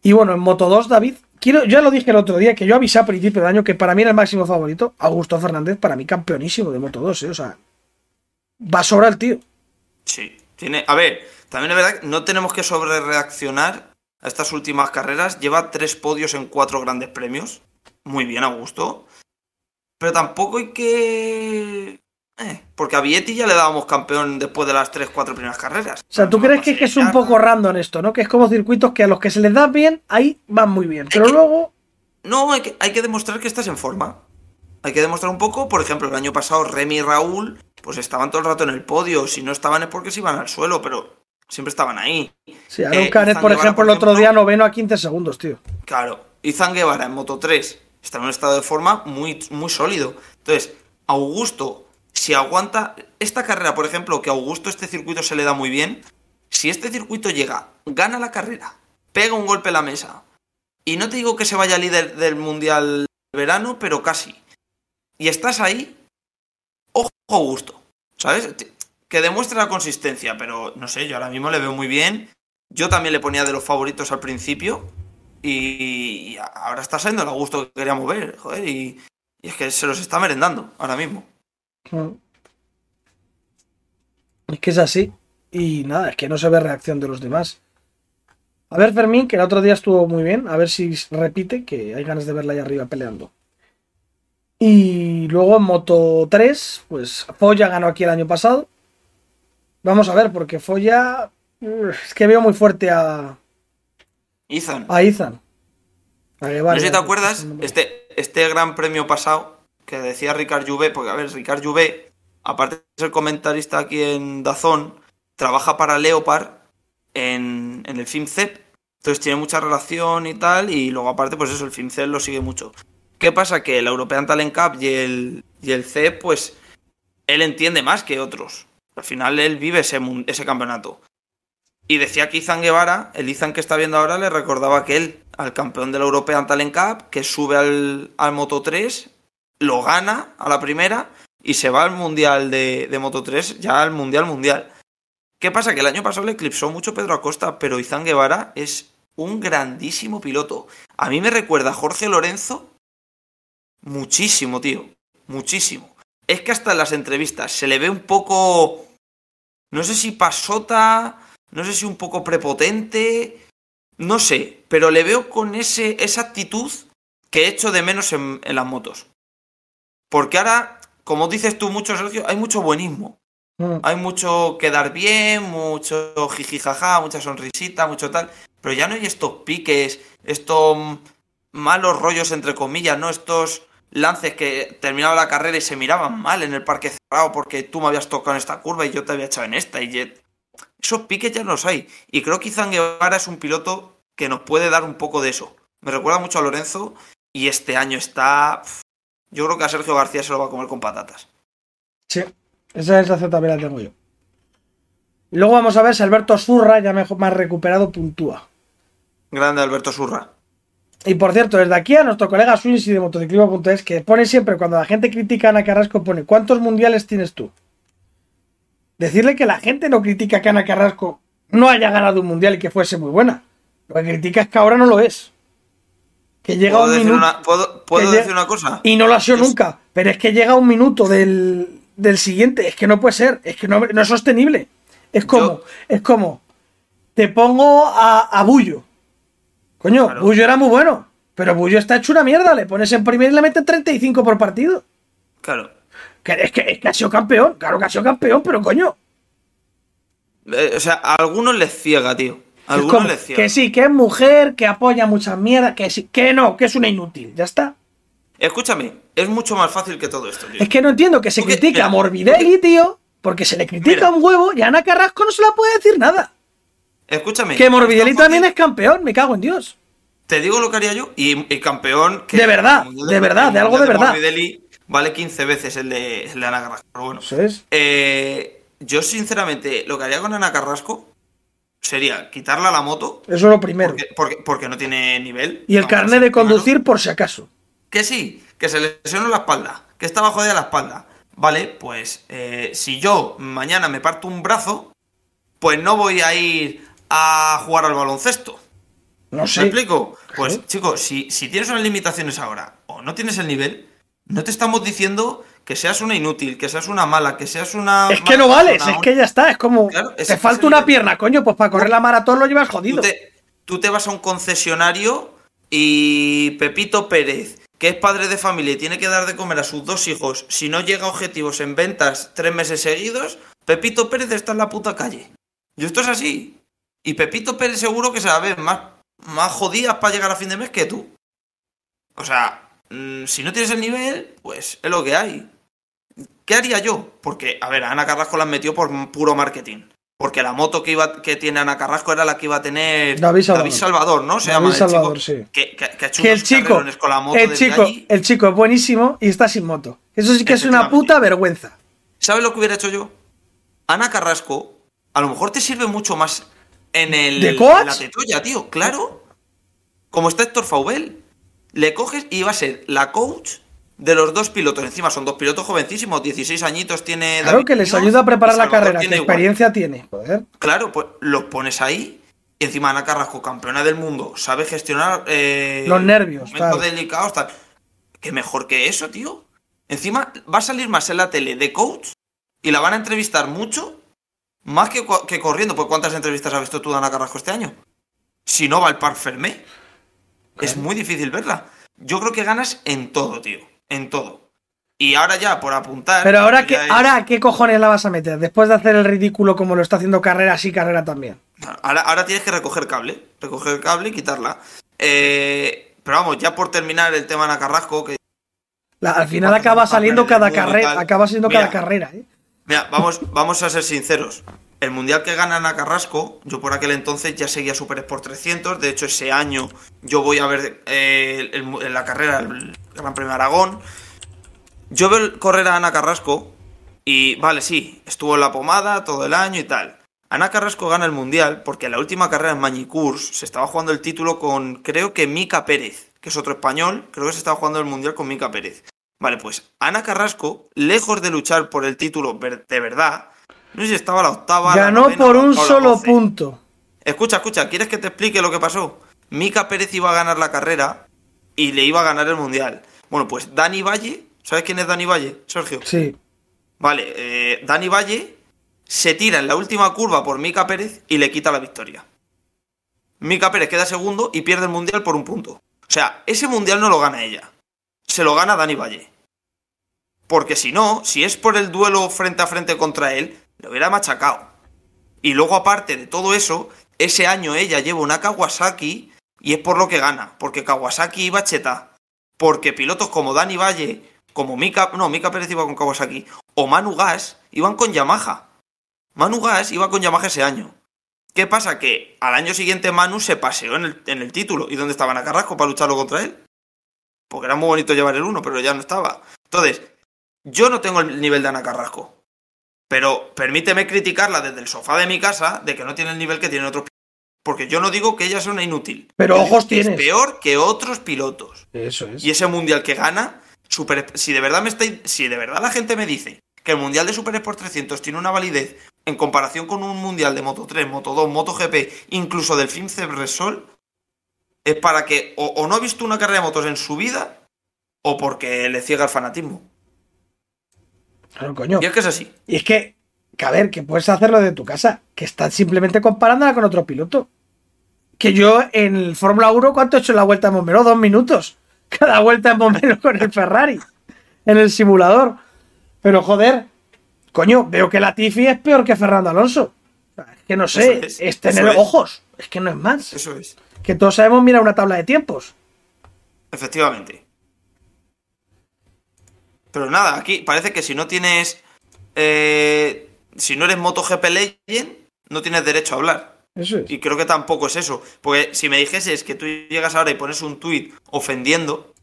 [SPEAKER 1] Y bueno, en Moto 2, David, quiero, ya lo dije el otro día, que yo avisé a principio de año que para mí era el máximo favorito. Augusto Fernández, para mí campeonísimo de Moto 2, ¿eh? O sea, va a sobrar el tío.
[SPEAKER 2] Sí. Tiene. A ver, también es verdad que no tenemos que sobrereaccionar a estas últimas carreras. Lleva tres podios en cuatro grandes premios. Muy bien, a gusto. Pero tampoco hay que. Eh, porque a Vietti ya le dábamos campeón después de las tres, cuatro primeras carreras.
[SPEAKER 1] O sea, ¿tú
[SPEAKER 2] No
[SPEAKER 1] crees que, es un poco random esto, no? Que es como circuitos que a los que se les da bien, ahí van muy bien. Pero luego,
[SPEAKER 2] No, hay que, hay que demostrar que estás en forma. Hay que demostrar un poco, por ejemplo, el año pasado Remy y Raúl, pues estaban todo el rato en el podio. Si no estaban es porque se iban al suelo, pero siempre estaban ahí.
[SPEAKER 1] sí, Aaron
[SPEAKER 2] Eh,
[SPEAKER 1] Canet, por ejemplo, el otro día noveno a 15 segundos, tío.
[SPEAKER 2] Claro, Izan Guevara en Moto 3 está en un estado de forma muy, muy sólido. Entonces, Augusto, si aguanta esta carrera, por ejemplo, que a Augusto este circuito se le da muy bien, si este circuito llega, gana la carrera, pega un golpe en la mesa, y no te digo que se vaya líder del Mundial verano, pero casi, y estás ahí, ojo Augusto, ¿sabes? Que demuestre la consistencia, pero no sé, yo ahora mismo le veo muy bien. Yo también le ponía de los favoritos al principio, y, ahora está saliendo el gusto que queríamos ver, joder, y, y es que se los está merendando ahora mismo.
[SPEAKER 1] Es que es así. Y nada, es que no se ve reacción de los demás. A ver, Fermín, que el otro día estuvo muy bien. A ver si repite, que hay ganas de verla ahí arriba peleando. Y luego en Moto 3, pues Foya ganó aquí el año pasado. Vamos a ver, porque Foya. Es que veo muy fuerte a,
[SPEAKER 2] Ethan,
[SPEAKER 1] a Ethan. A Guevara,
[SPEAKER 2] no sé si te acuerdas,
[SPEAKER 1] es el nombre.
[SPEAKER 2] este, este gran premio pasado que decía Ricard Juve, porque a ver, Ricard Juve, aparte de ser comentarista aquí en Dazón, trabaja para Leopard en, en el FIMCEP. Entonces tiene mucha relación y tal, y luego aparte, pues eso, el FIMCEP lo sigue mucho. ¿Qué pasa? Que el European Talent Cup y el, y el CEP, pues él entiende más que otros. Al final él vive ese, ese campeonato. Y decía que Izan Guevara, el Izan que está viendo ahora, le recordaba que él, al campeón del European Talent Cup, que sube al, al Moto 3, lo gana a la primera y se va al Mundial de, de Moto 3, ya al Mundial Mundial. ¿Qué pasa? Que el año pasado le eclipsó mucho Pedro Acosta, pero Izan Guevara es un grandísimo piloto. A mí me recuerda a Jorge Lorenzo muchísimo, tío. Muchísimo. Es que hasta en las entrevistas se le ve un poco... No sé si pasota, no sé si un poco prepotente, no sé, pero le veo con ese, esa actitud que he hecho de menos en, en las motos. Porque ahora, como dices tú mucho, Sergio, hay mucho buenismo.
[SPEAKER 1] Mm.
[SPEAKER 2] Hay mucho quedar bien, mucho jijijaja, mucha sonrisita, mucho tal. Pero ya no hay estos piques, estos malos rollos entre comillas, ¿no? Estos lances que terminaba la carrera y se miraban mal en el parque cerrado porque tú me habías tocado en esta curva y yo te había echado en esta. Y Esos piques ya no los hay. Y creo que Izan Guevara es un piloto que nos puede dar un poco de eso. Me recuerda mucho a Lorenzo y este año está... Yo creo que a Sergio García se lo va a comer con patatas.
[SPEAKER 1] Sí, esa sensación también la tengo yo. Luego vamos a ver si Alberto Zurra, ya mejor, más recuperado, puntúa.
[SPEAKER 2] Grande Alberto Surra.
[SPEAKER 1] Y por cierto, desde aquí a nuestro colega Swinsi de motociclismo.es, que pone siempre, cuando la gente critica a Ana Carrasco, pone ¿cuántos mundiales tienes tú? Decirle que la gente no critica que Ana Carrasco no haya ganado un mundial y que fuese muy buena. Lo que critica es que ahora no lo es. Que llega
[SPEAKER 2] ¿Puedo
[SPEAKER 1] un
[SPEAKER 2] decir,
[SPEAKER 1] minuto.
[SPEAKER 2] una, ¿puedo, puedo decir una cosa?
[SPEAKER 1] Y no lo ha sido nunca. Pero es que llega un minuto del, del siguiente. Es que no puede ser. Es que no, no es sostenible. Es como.
[SPEAKER 2] Yo-
[SPEAKER 1] Es como. Te pongo a, a Bullo. Coño,
[SPEAKER 2] Claro.
[SPEAKER 1] Bullo era muy bueno. Pero Bullo está hecho una mierda. Le pones en primer y le meten 35 por partido.
[SPEAKER 2] Claro.
[SPEAKER 1] Que es, que es que ha sido campeón. Claro que ha sido campeón, pero coño.
[SPEAKER 2] Eh, o sea, a algunos les ciega, tío. A algunos les ciega.
[SPEAKER 1] que sí, que es mujer, que apoya muchas mierdas, que sí, que no, que es una inútil. Ya está.
[SPEAKER 2] Escúchame, es mucho más fácil que todo esto, tío.
[SPEAKER 1] Es que no entiendo que se
[SPEAKER 2] ¿Tú qué-
[SPEAKER 1] critique a Morbidelli, tío, porque se le critica
[SPEAKER 2] Mira.
[SPEAKER 1] un huevo y a Ana Carrasco no se le puede decir nada.
[SPEAKER 2] Escúchame.
[SPEAKER 1] Que Morbidelli también es campeón, me cago en Dios.
[SPEAKER 2] Te digo lo que haría yo y, y campeón. Que
[SPEAKER 1] De verdad, de verdad, de algo
[SPEAKER 2] mundial
[SPEAKER 1] de verdad.
[SPEAKER 2] Morbidelli vale 15 veces el de, el de Ana Carrasco. Pero bueno. Eh, yo, sinceramente, lo que haría con Ana Carrasco sería quitarla la moto.
[SPEAKER 1] Eso es lo primero.
[SPEAKER 2] Porque, porque, porque no tiene nivel.
[SPEAKER 1] Y el carnet de conducir por si acaso.
[SPEAKER 2] Que sí, que se le lesionó la espalda, que estaba jodida la espalda. Vale, pues eh, si yo mañana me parto un brazo, pues no voy a ir a jugar al baloncesto.
[SPEAKER 1] No
[SPEAKER 2] ¿Me
[SPEAKER 1] sé.
[SPEAKER 2] explico? Pues, chicos, si, si tienes unas limitaciones ahora o no tienes el nivel, no te estamos diciendo que seas una inútil, que seas una mala, que seas una.
[SPEAKER 1] Es que no vales,
[SPEAKER 2] persona,
[SPEAKER 1] es que ya está. Es como.
[SPEAKER 2] Claro,
[SPEAKER 1] te falta una
[SPEAKER 2] nivel.
[SPEAKER 1] pierna, coño, pues para correr la maratón lo llevas
[SPEAKER 2] Tú
[SPEAKER 1] jodido.
[SPEAKER 2] te, tú te vas a un concesionario y Pepito Pérez, que es padre de familia y tiene que dar de comer a sus dos hijos, si no llega a objetivos en ventas tres meses seguidos, Pepito Pérez está en la puta calle. Y esto es así. Y Pepito Pérez seguro que se más, más jodidas para llegar a fin de mes que tú. O sea, mm, si no tienes el nivel, pues es lo que hay. ¿Qué haría yo? Porque, a ver, a Ana Carrasco la han metido por puro marketing. Porque la moto que iba que tiene Ana Carrasco era la que iba a tener
[SPEAKER 1] David Salvador.
[SPEAKER 2] Salvador, ¿no? Se
[SPEAKER 1] David
[SPEAKER 2] llama el
[SPEAKER 1] Salvador,
[SPEAKER 2] chico
[SPEAKER 1] sí.
[SPEAKER 2] Que, que- que ha hecho
[SPEAKER 1] el chico,
[SPEAKER 2] con la moto
[SPEAKER 1] el chico,
[SPEAKER 2] allí.
[SPEAKER 1] el chico es buenísimo y está sin moto. Eso sí que es una puta vergüenza.
[SPEAKER 2] ¿Sabes lo que hubiera hecho yo? Ana Carrasco, a lo mejor te sirve mucho más en el
[SPEAKER 1] ¿De coach?
[SPEAKER 2] en la tetoya, tío, claro. Como está Héctor Faubel. Le coges y va a ser la coach de los dos pilotos. Encima son dos pilotos jovencísimos, 16 añitos tiene
[SPEAKER 1] Claro
[SPEAKER 2] David
[SPEAKER 1] que les
[SPEAKER 2] Muñoz,
[SPEAKER 1] ayuda a preparar la carrera. ¿Qué
[SPEAKER 2] igual.
[SPEAKER 1] experiencia tiene? Joder.
[SPEAKER 2] Claro, pues los pones ahí. Y encima Ana Carrasco, campeona del mundo, sabe gestionar eh,
[SPEAKER 1] Los nervios,
[SPEAKER 2] momentos delicados, tal. Que mejor que eso, tío. Encima va a salir más en la tele de coach y la van a entrevistar mucho, más que, que corriendo. Pues ¿cuántas entrevistas has visto tú de Ana Carrasco este año? Si no va al Parc Fermé. Es muy difícil verla. Yo creo que ganas en todo, tío. En todo. Y ahora ya, por apuntar.
[SPEAKER 1] Pero ahora,
[SPEAKER 2] que
[SPEAKER 1] ¿qué,
[SPEAKER 2] ya es-
[SPEAKER 1] ahora, ¿qué cojones la vas a meter? Después de hacer el ridículo como lo está haciendo carrera, sí, carrera también.
[SPEAKER 2] Ahora, ahora tienes que recoger cable, recoger el cable y quitarla. Eh, pero vamos, ya por terminar el tema de Ana Carrasco, que
[SPEAKER 1] La- al final acaba saliendo cada carrera, acaba siendo
[SPEAKER 2] Mira.
[SPEAKER 1] cada carrera, ¿eh?
[SPEAKER 2] Mira, vamos, vamos a ser sinceros. El mundial que gana Ana Carrasco, yo por aquel entonces ya seguía Super Sport 300. De hecho, ese año yo voy a ver eh, la carrera, el Gran Premio Aragón. Yo veo correr a Ana Carrasco y, vale, sí, estuvo en la pomada todo el año y tal. Ana Carrasco gana el mundial porque en la última carrera en Mañicurs se estaba jugando el título con, creo que Mica Pérez, que es otro español. Creo que se estaba jugando el mundial con Mica Pérez. Vale, pues Ana Carrasco, lejos de luchar por el título de verdad, no sé si estaba la octava. la
[SPEAKER 1] Ganó
[SPEAKER 2] novena
[SPEAKER 1] por un solo punto.
[SPEAKER 2] Escucha, escucha, ¿quieres que te explique lo que pasó? Mica Pérez iba a ganar la carrera y le iba a ganar el mundial. Bueno, pues Dani Valle, ¿sabes quién es Dani Valle, Sergio?
[SPEAKER 1] Sí.
[SPEAKER 2] Vale, eh, Dani Valle se tira en la última curva por Mica Pérez y le quita la victoria. Mica Pérez queda segundo y pierde el mundial por un punto. O sea, ese mundial no lo gana ella. Se lo gana Dani Valle. Porque si no, si es por el duelo frente a frente contra él, lo hubiera machacado. Y luego, aparte de todo eso, ese año ella lleva una Kawasaki y es por lo que gana. Porque Kawasaki iba cheta. Porque pilotos como Dani Valle, como Mika, no, Mika Pérez iba con Kawasaki, o Manu Gas iban con Yamaha. Manu Gas iba con Yamaha ese año. ¿Qué pasa? Que al año siguiente Manu se paseó en el, en el título. ¿Y dónde estaba Ana Carrasco para lucharlo contra él? Porque era muy bonito llevar el uno, pero ya no estaba. Entonces, yo no tengo el nivel de Ana Carrasco. Pero permíteme criticarla desde el sofá de mi casa de que no tiene el nivel que tienen otros pilotos. Porque yo no digo que ella sea una inútil.
[SPEAKER 1] Pero ojos
[SPEAKER 2] que
[SPEAKER 1] tienes.
[SPEAKER 2] Es peor que otros pilotos.
[SPEAKER 1] Eso es.
[SPEAKER 2] Y ese mundial que gana, super, si de verdad me estáis, si de verdad la gente me dice que el Mundial de Super Sport 300 tiene una validez en comparación con un Mundial de Moto 3, Moto 2, Moto GP, incluso del FIMCEP Resol, es para que o, o no ha visto una carrera de motos en su vida o porque le ciega el fanatismo.
[SPEAKER 1] Claro, coño.
[SPEAKER 2] Y es que es así.
[SPEAKER 1] Y es que, que, a ver, que puedes hacerlo de tu casa, que estás simplemente comparándola con otro piloto. Que yo en el Fórmula 1, ¿cuánto he hecho en la vuelta en Bombero? Dos minutos. Cada vuelta en Bombero con el Ferrari. En el simulador. Pero joder, coño, veo que la Tifi es peor que Fernando Alonso. Es que no sé, es,
[SPEAKER 2] es,
[SPEAKER 1] tener
[SPEAKER 2] es.
[SPEAKER 1] ojos. Es que no es más.
[SPEAKER 2] Eso es.
[SPEAKER 1] Que todos sabemos, mira una tabla de tiempos.
[SPEAKER 2] Efectivamente. Pero nada, aquí parece que si no tienes. eh, si no eres MotoGP Legend, no tienes derecho a hablar.
[SPEAKER 1] Eso es.
[SPEAKER 2] Y creo que tampoco es eso. Porque si me dijeses que tú llegas ahora y pones un tuit ofendiendo,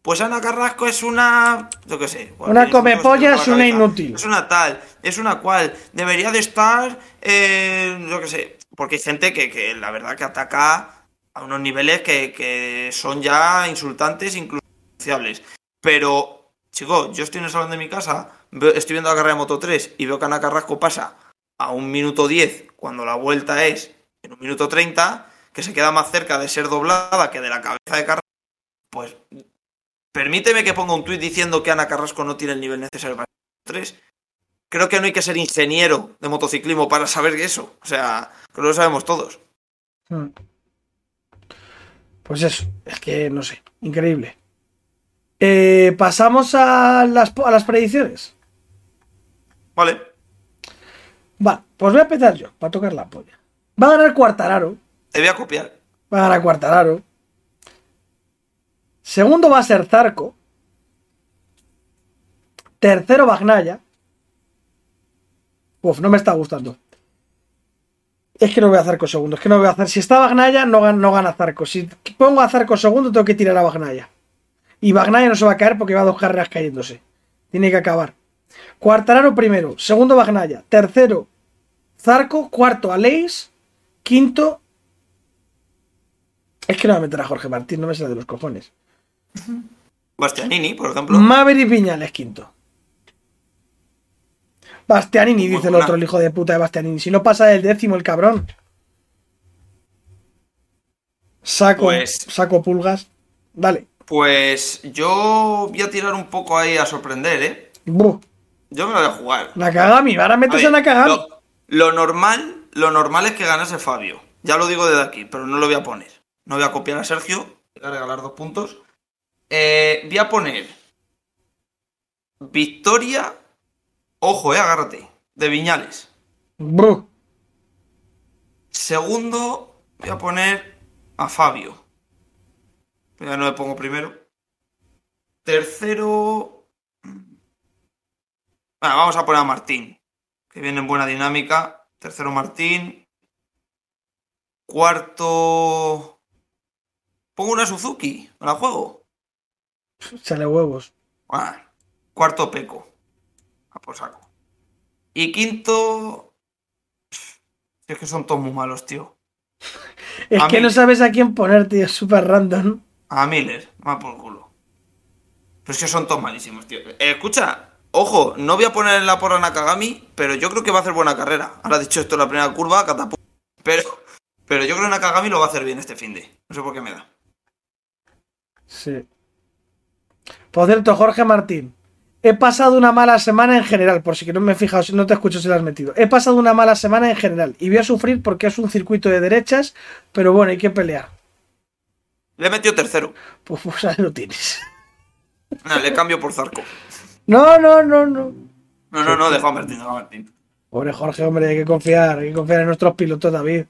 [SPEAKER 2] pues Ana Carrasco es una. Yo qué sé.
[SPEAKER 1] Una
[SPEAKER 2] cualquier
[SPEAKER 1] come
[SPEAKER 2] insulto que se te
[SPEAKER 1] pollas,
[SPEAKER 2] venga a la
[SPEAKER 1] una inútil.
[SPEAKER 2] Es una tal, es una cual. Debería de estar. Eh, yo qué sé. Porque hay gente que, que la verdad que ataca a unos niveles que, que son ya insultantes, incluso. Pero, chicos, yo estoy en el salón de mi casa, estoy viendo la carrera de Moto 3 y veo que Ana Carrasco pasa a un minuto 10 cuando la vuelta es en un minuto 30, que se queda más cerca de ser doblada que de la cabeza de Carrasco, pues permíteme que ponga un tuit diciendo que Ana Carrasco no tiene el nivel necesario para Moto 3. Creo que no hay que ser ingeniero de motociclismo para saber eso. O sea, creo que lo sabemos todos.
[SPEAKER 1] Mm. Pues eso, es que no sé, increíble. Eh, Pasamos a las, a las predicciones.
[SPEAKER 2] Vale.
[SPEAKER 1] Va, pues voy a empezar yo, para tocar la polla. Va a ganar Cuartararo.
[SPEAKER 2] Te voy a copiar.
[SPEAKER 1] Va a ganar Cuartararo. Segundo va a ser Zarco. Tercero, Bagnaya. Uf, no me está gustando. Es que no voy a Zarco segundo. Es que no voy a hacer. Si está Bagnaya, no, no gana Zarco. Si pongo a Zarco segundo, tengo que tirar a Bagnaya. Y Bagnaya no se va a caer porque va dos carreras cayéndose. Tiene que acabar. Cuartararo primero. Segundo, Bagnaya. Tercero, Zarco. Cuarto, Aleix. Quinto. Es que no voy a meter a Jorge Martín, no me sale de los cojones.
[SPEAKER 2] Bastianini, por ejemplo.
[SPEAKER 1] Maverick Viñales, quinto. Bastianini,
[SPEAKER 2] Muy
[SPEAKER 1] dice el otro, el hijo de puta de Bastianini. Si no pasa del décimo, el cabrón. Saco,
[SPEAKER 2] Pues-
[SPEAKER 1] saco pulgas. Dale.
[SPEAKER 2] Pues yo voy a tirar un poco ahí a sorprender, ¿eh?
[SPEAKER 1] Buh.
[SPEAKER 2] Yo me lo voy a jugar.
[SPEAKER 1] Nakagami, ahora
[SPEAKER 2] A
[SPEAKER 1] metes
[SPEAKER 2] ver,
[SPEAKER 1] a Nakagami.
[SPEAKER 2] Lo, lo normal, lo normal es que ganase Fabio. Ya lo digo desde aquí, pero no lo voy a poner. No voy a copiar a Sergio, voy a regalar dos puntos. Eh, voy a poner victoria, ojo, eh, agárrate, de Viñales.
[SPEAKER 1] Buh.
[SPEAKER 2] Segundo, voy a poner a Fabio. Ya no le pongo primero. Tercero. Bueno, vamos a poner a Martín, que viene en buena dinámica. Tercero, Martín. Cuarto. Pongo una Suzuki, me la juego.
[SPEAKER 1] Sale huevos.
[SPEAKER 2] Ah, cuarto, Peco. A por saco. Y quinto. Es que son todos muy malos, tío.
[SPEAKER 1] Es
[SPEAKER 2] A
[SPEAKER 1] que
[SPEAKER 2] mí.
[SPEAKER 1] no sabes a quién poner, tío. Es súper random.
[SPEAKER 2] A Miller, más por culo. Pero es que son todos malísimos, tío. Eh, escucha, ojo, no voy a poner en la porra a Nakagami, pero yo creo que va a hacer buena carrera. Ahora dicho esto la primera curva, catapum. Pero, pero yo creo que Nakagami lo va a hacer bien este fin de. No sé por qué me da.
[SPEAKER 1] Sí. Por cierto, Jorge Martín. He pasado una mala semana en general, por si que no me he fijado, no te escucho si lo has metido. He pasado una mala semana en general y voy a sufrir porque es un circuito de derechas, pero bueno, hay que pelear.
[SPEAKER 2] Le he metido tercero.
[SPEAKER 1] Pues, pues ahí lo tienes.
[SPEAKER 2] Nada, le cambio por Zarco.
[SPEAKER 1] No, no, no, no.
[SPEAKER 2] No, no, no, deja a Martín, deja a Martín.
[SPEAKER 1] Pobre Jorge, hombre, hay que confiar, hay que confiar en nuestros pilotos, David.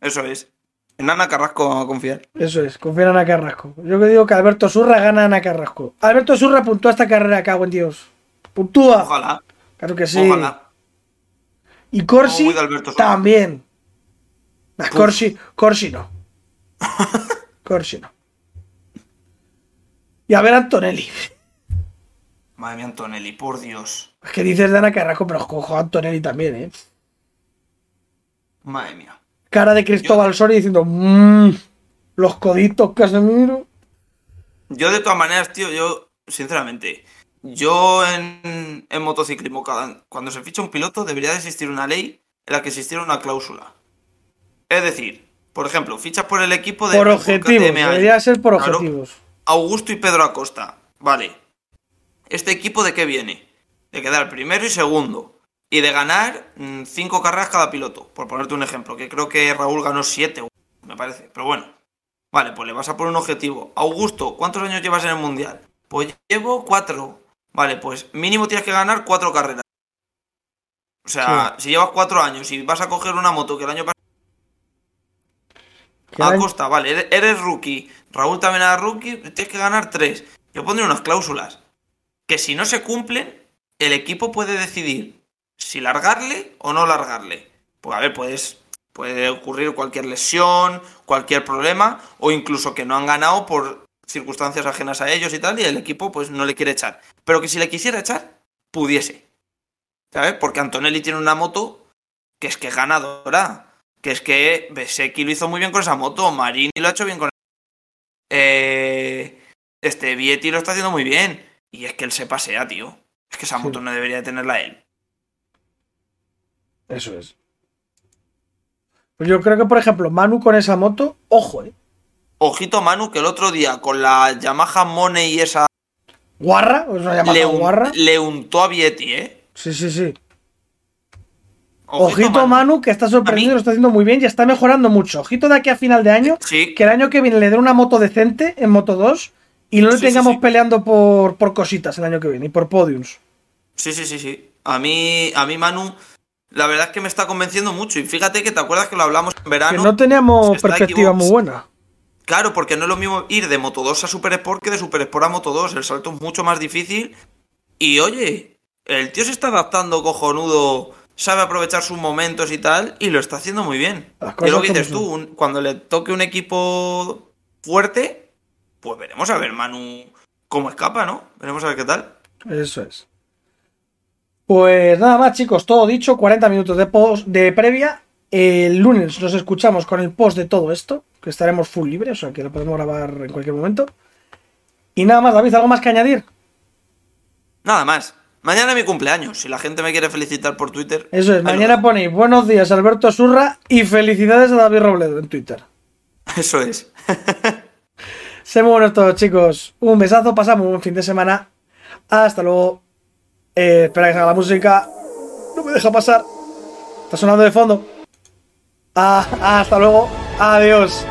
[SPEAKER 2] Eso es. En Ana Carrasco vamos a confiar.
[SPEAKER 1] Eso es, confiar en Ana Carrasco. Yo que digo que Alberto Surra gana a Ana Carrasco. Alberto Surra puntúa esta carrera, cago en Dios. Puntúa.
[SPEAKER 2] Ojalá,
[SPEAKER 1] Claro que sí.
[SPEAKER 2] ojalá.
[SPEAKER 1] Y Corsi
[SPEAKER 2] Oh, Alberto
[SPEAKER 1] también. Nah. Corsi, Corsi no. Corsi no. Y a ver Antonelli.
[SPEAKER 2] Madre mía, Antonelli, por Dios.
[SPEAKER 1] Es que dices de Ana Carrasco, pero cojo a Antonelli también, ¿eh?
[SPEAKER 2] Madre mía.
[SPEAKER 1] Cara de Cristóbal Soria diciendo, mmm, los coditos, Casemiro.
[SPEAKER 2] Yo de todas maneras, tío, yo, sinceramente, yo en, en motociclismo, cada- cuando se ficha un piloto, debería de existir una ley en la que existiera una cláusula. Es decir, por ejemplo, fichas por el equipo de
[SPEAKER 1] Por objetivos, debería ser por
[SPEAKER 2] Claro.
[SPEAKER 1] objetivos.
[SPEAKER 2] Augusto y Pedro Acosta. Vale. ¿Este equipo de qué viene? De quedar primero y segundo. Y de ganar mm, cinco carreras cada piloto. Por ponerte un ejemplo, que creo que Raúl ganó siete, me parece. Pero bueno. Vale, pues le vas a poner un objetivo. Augusto, ¿cuántos años llevas en el Mundial? Pues llevo cuatro. Vale, pues mínimo tienes que ganar cuatro carreras. O sea, si llevas cuatro años y vas a coger una moto que el año pasado Acosta, vale, eres, rookie. Raúl también era rookie, tienes que ganar tres. Yo pondré unas cláusulas. Que si no se cumplen, el equipo puede decidir si largarle o no largarle. Pues a ver, puedes, puede ocurrir cualquier lesión, cualquier problema, o incluso que no han ganado por circunstancias ajenas a ellos y tal, y el equipo pues no le quiere echar. Pero que si le quisiera echar, pudiese. ¿Sabes? Porque Antonelli tiene una moto que es que ganadora. Que es que Besecchi lo hizo muy bien con esa moto, Marini lo ha hecho bien con eh, este Vietti lo está haciendo muy bien. Y es que él se pasea, tío. Es que esa
[SPEAKER 1] Sí.
[SPEAKER 2] moto no debería de tenerla él.
[SPEAKER 1] Eso es. Pues yo creo que, por ejemplo, Manu con esa moto, ojo, eh.
[SPEAKER 2] Ojito Manu, que el otro día con la Yamaha Money y esa
[SPEAKER 1] Guarra, es una llamada
[SPEAKER 2] le, un-
[SPEAKER 1] guarra.
[SPEAKER 2] le untó a Vietti, ¿eh?
[SPEAKER 1] Sí, sí, sí. Ojito, Manu. que está sorprendido, lo está haciendo muy bien y está mejorando mucho. Ojito de aquí a final de año,
[SPEAKER 2] Sí,
[SPEAKER 1] que el año que viene le den una moto decente en Moto 2 y no le
[SPEAKER 2] Sí,
[SPEAKER 1] tengamos
[SPEAKER 2] sí.
[SPEAKER 1] peleando por, por cositas el año que viene y por podiums.
[SPEAKER 2] sí, sí, sí, sí. A mí, a mí Manu, la verdad es que me está convenciendo mucho. Y fíjate que te acuerdas que lo hablamos en
[SPEAKER 1] Que
[SPEAKER 2] verano.
[SPEAKER 1] no teníamos perspectiva muy buena.
[SPEAKER 2] Claro, porque no es lo mismo ir de Moto 2 a Super Sport que de Super Sport a Moto 2. El salto es mucho más difícil. Y oye, el tío se está adaptando cojonudo, sabe aprovechar sus momentos y tal, y lo está haciendo muy bien. Y lo que dices tú, un- cuando le toque un equipo fuerte, pues veremos a ver Manu cómo escapa, ¿no? Veremos a ver qué tal.
[SPEAKER 1] Eso es. Pues nada más, chicos, todo dicho, 40 minutos de post de previa. El lunes nos escuchamos con el post de todo esto, que estaremos full libre, o sea que lo podemos grabar en cualquier momento. Y nada más, David, ¿algo más que añadir?
[SPEAKER 2] Nada más. Mañana es mi cumpleaños. Si la gente me quiere felicitar por Twitter.
[SPEAKER 1] Eso es,
[SPEAKER 2] lo
[SPEAKER 1] mañana
[SPEAKER 2] dejo.
[SPEAKER 1] ponéis buenos días Alberto Surra y felicidades a David Robledo en Twitter.
[SPEAKER 2] Eso es.
[SPEAKER 1] Sé muy buenos todos, chicos. Un besazo, pasamos un buen fin de semana. Hasta luego. Eh, espera que salga la música. No me deja pasar. Está sonando de fondo. Ah, hasta luego. Adiós.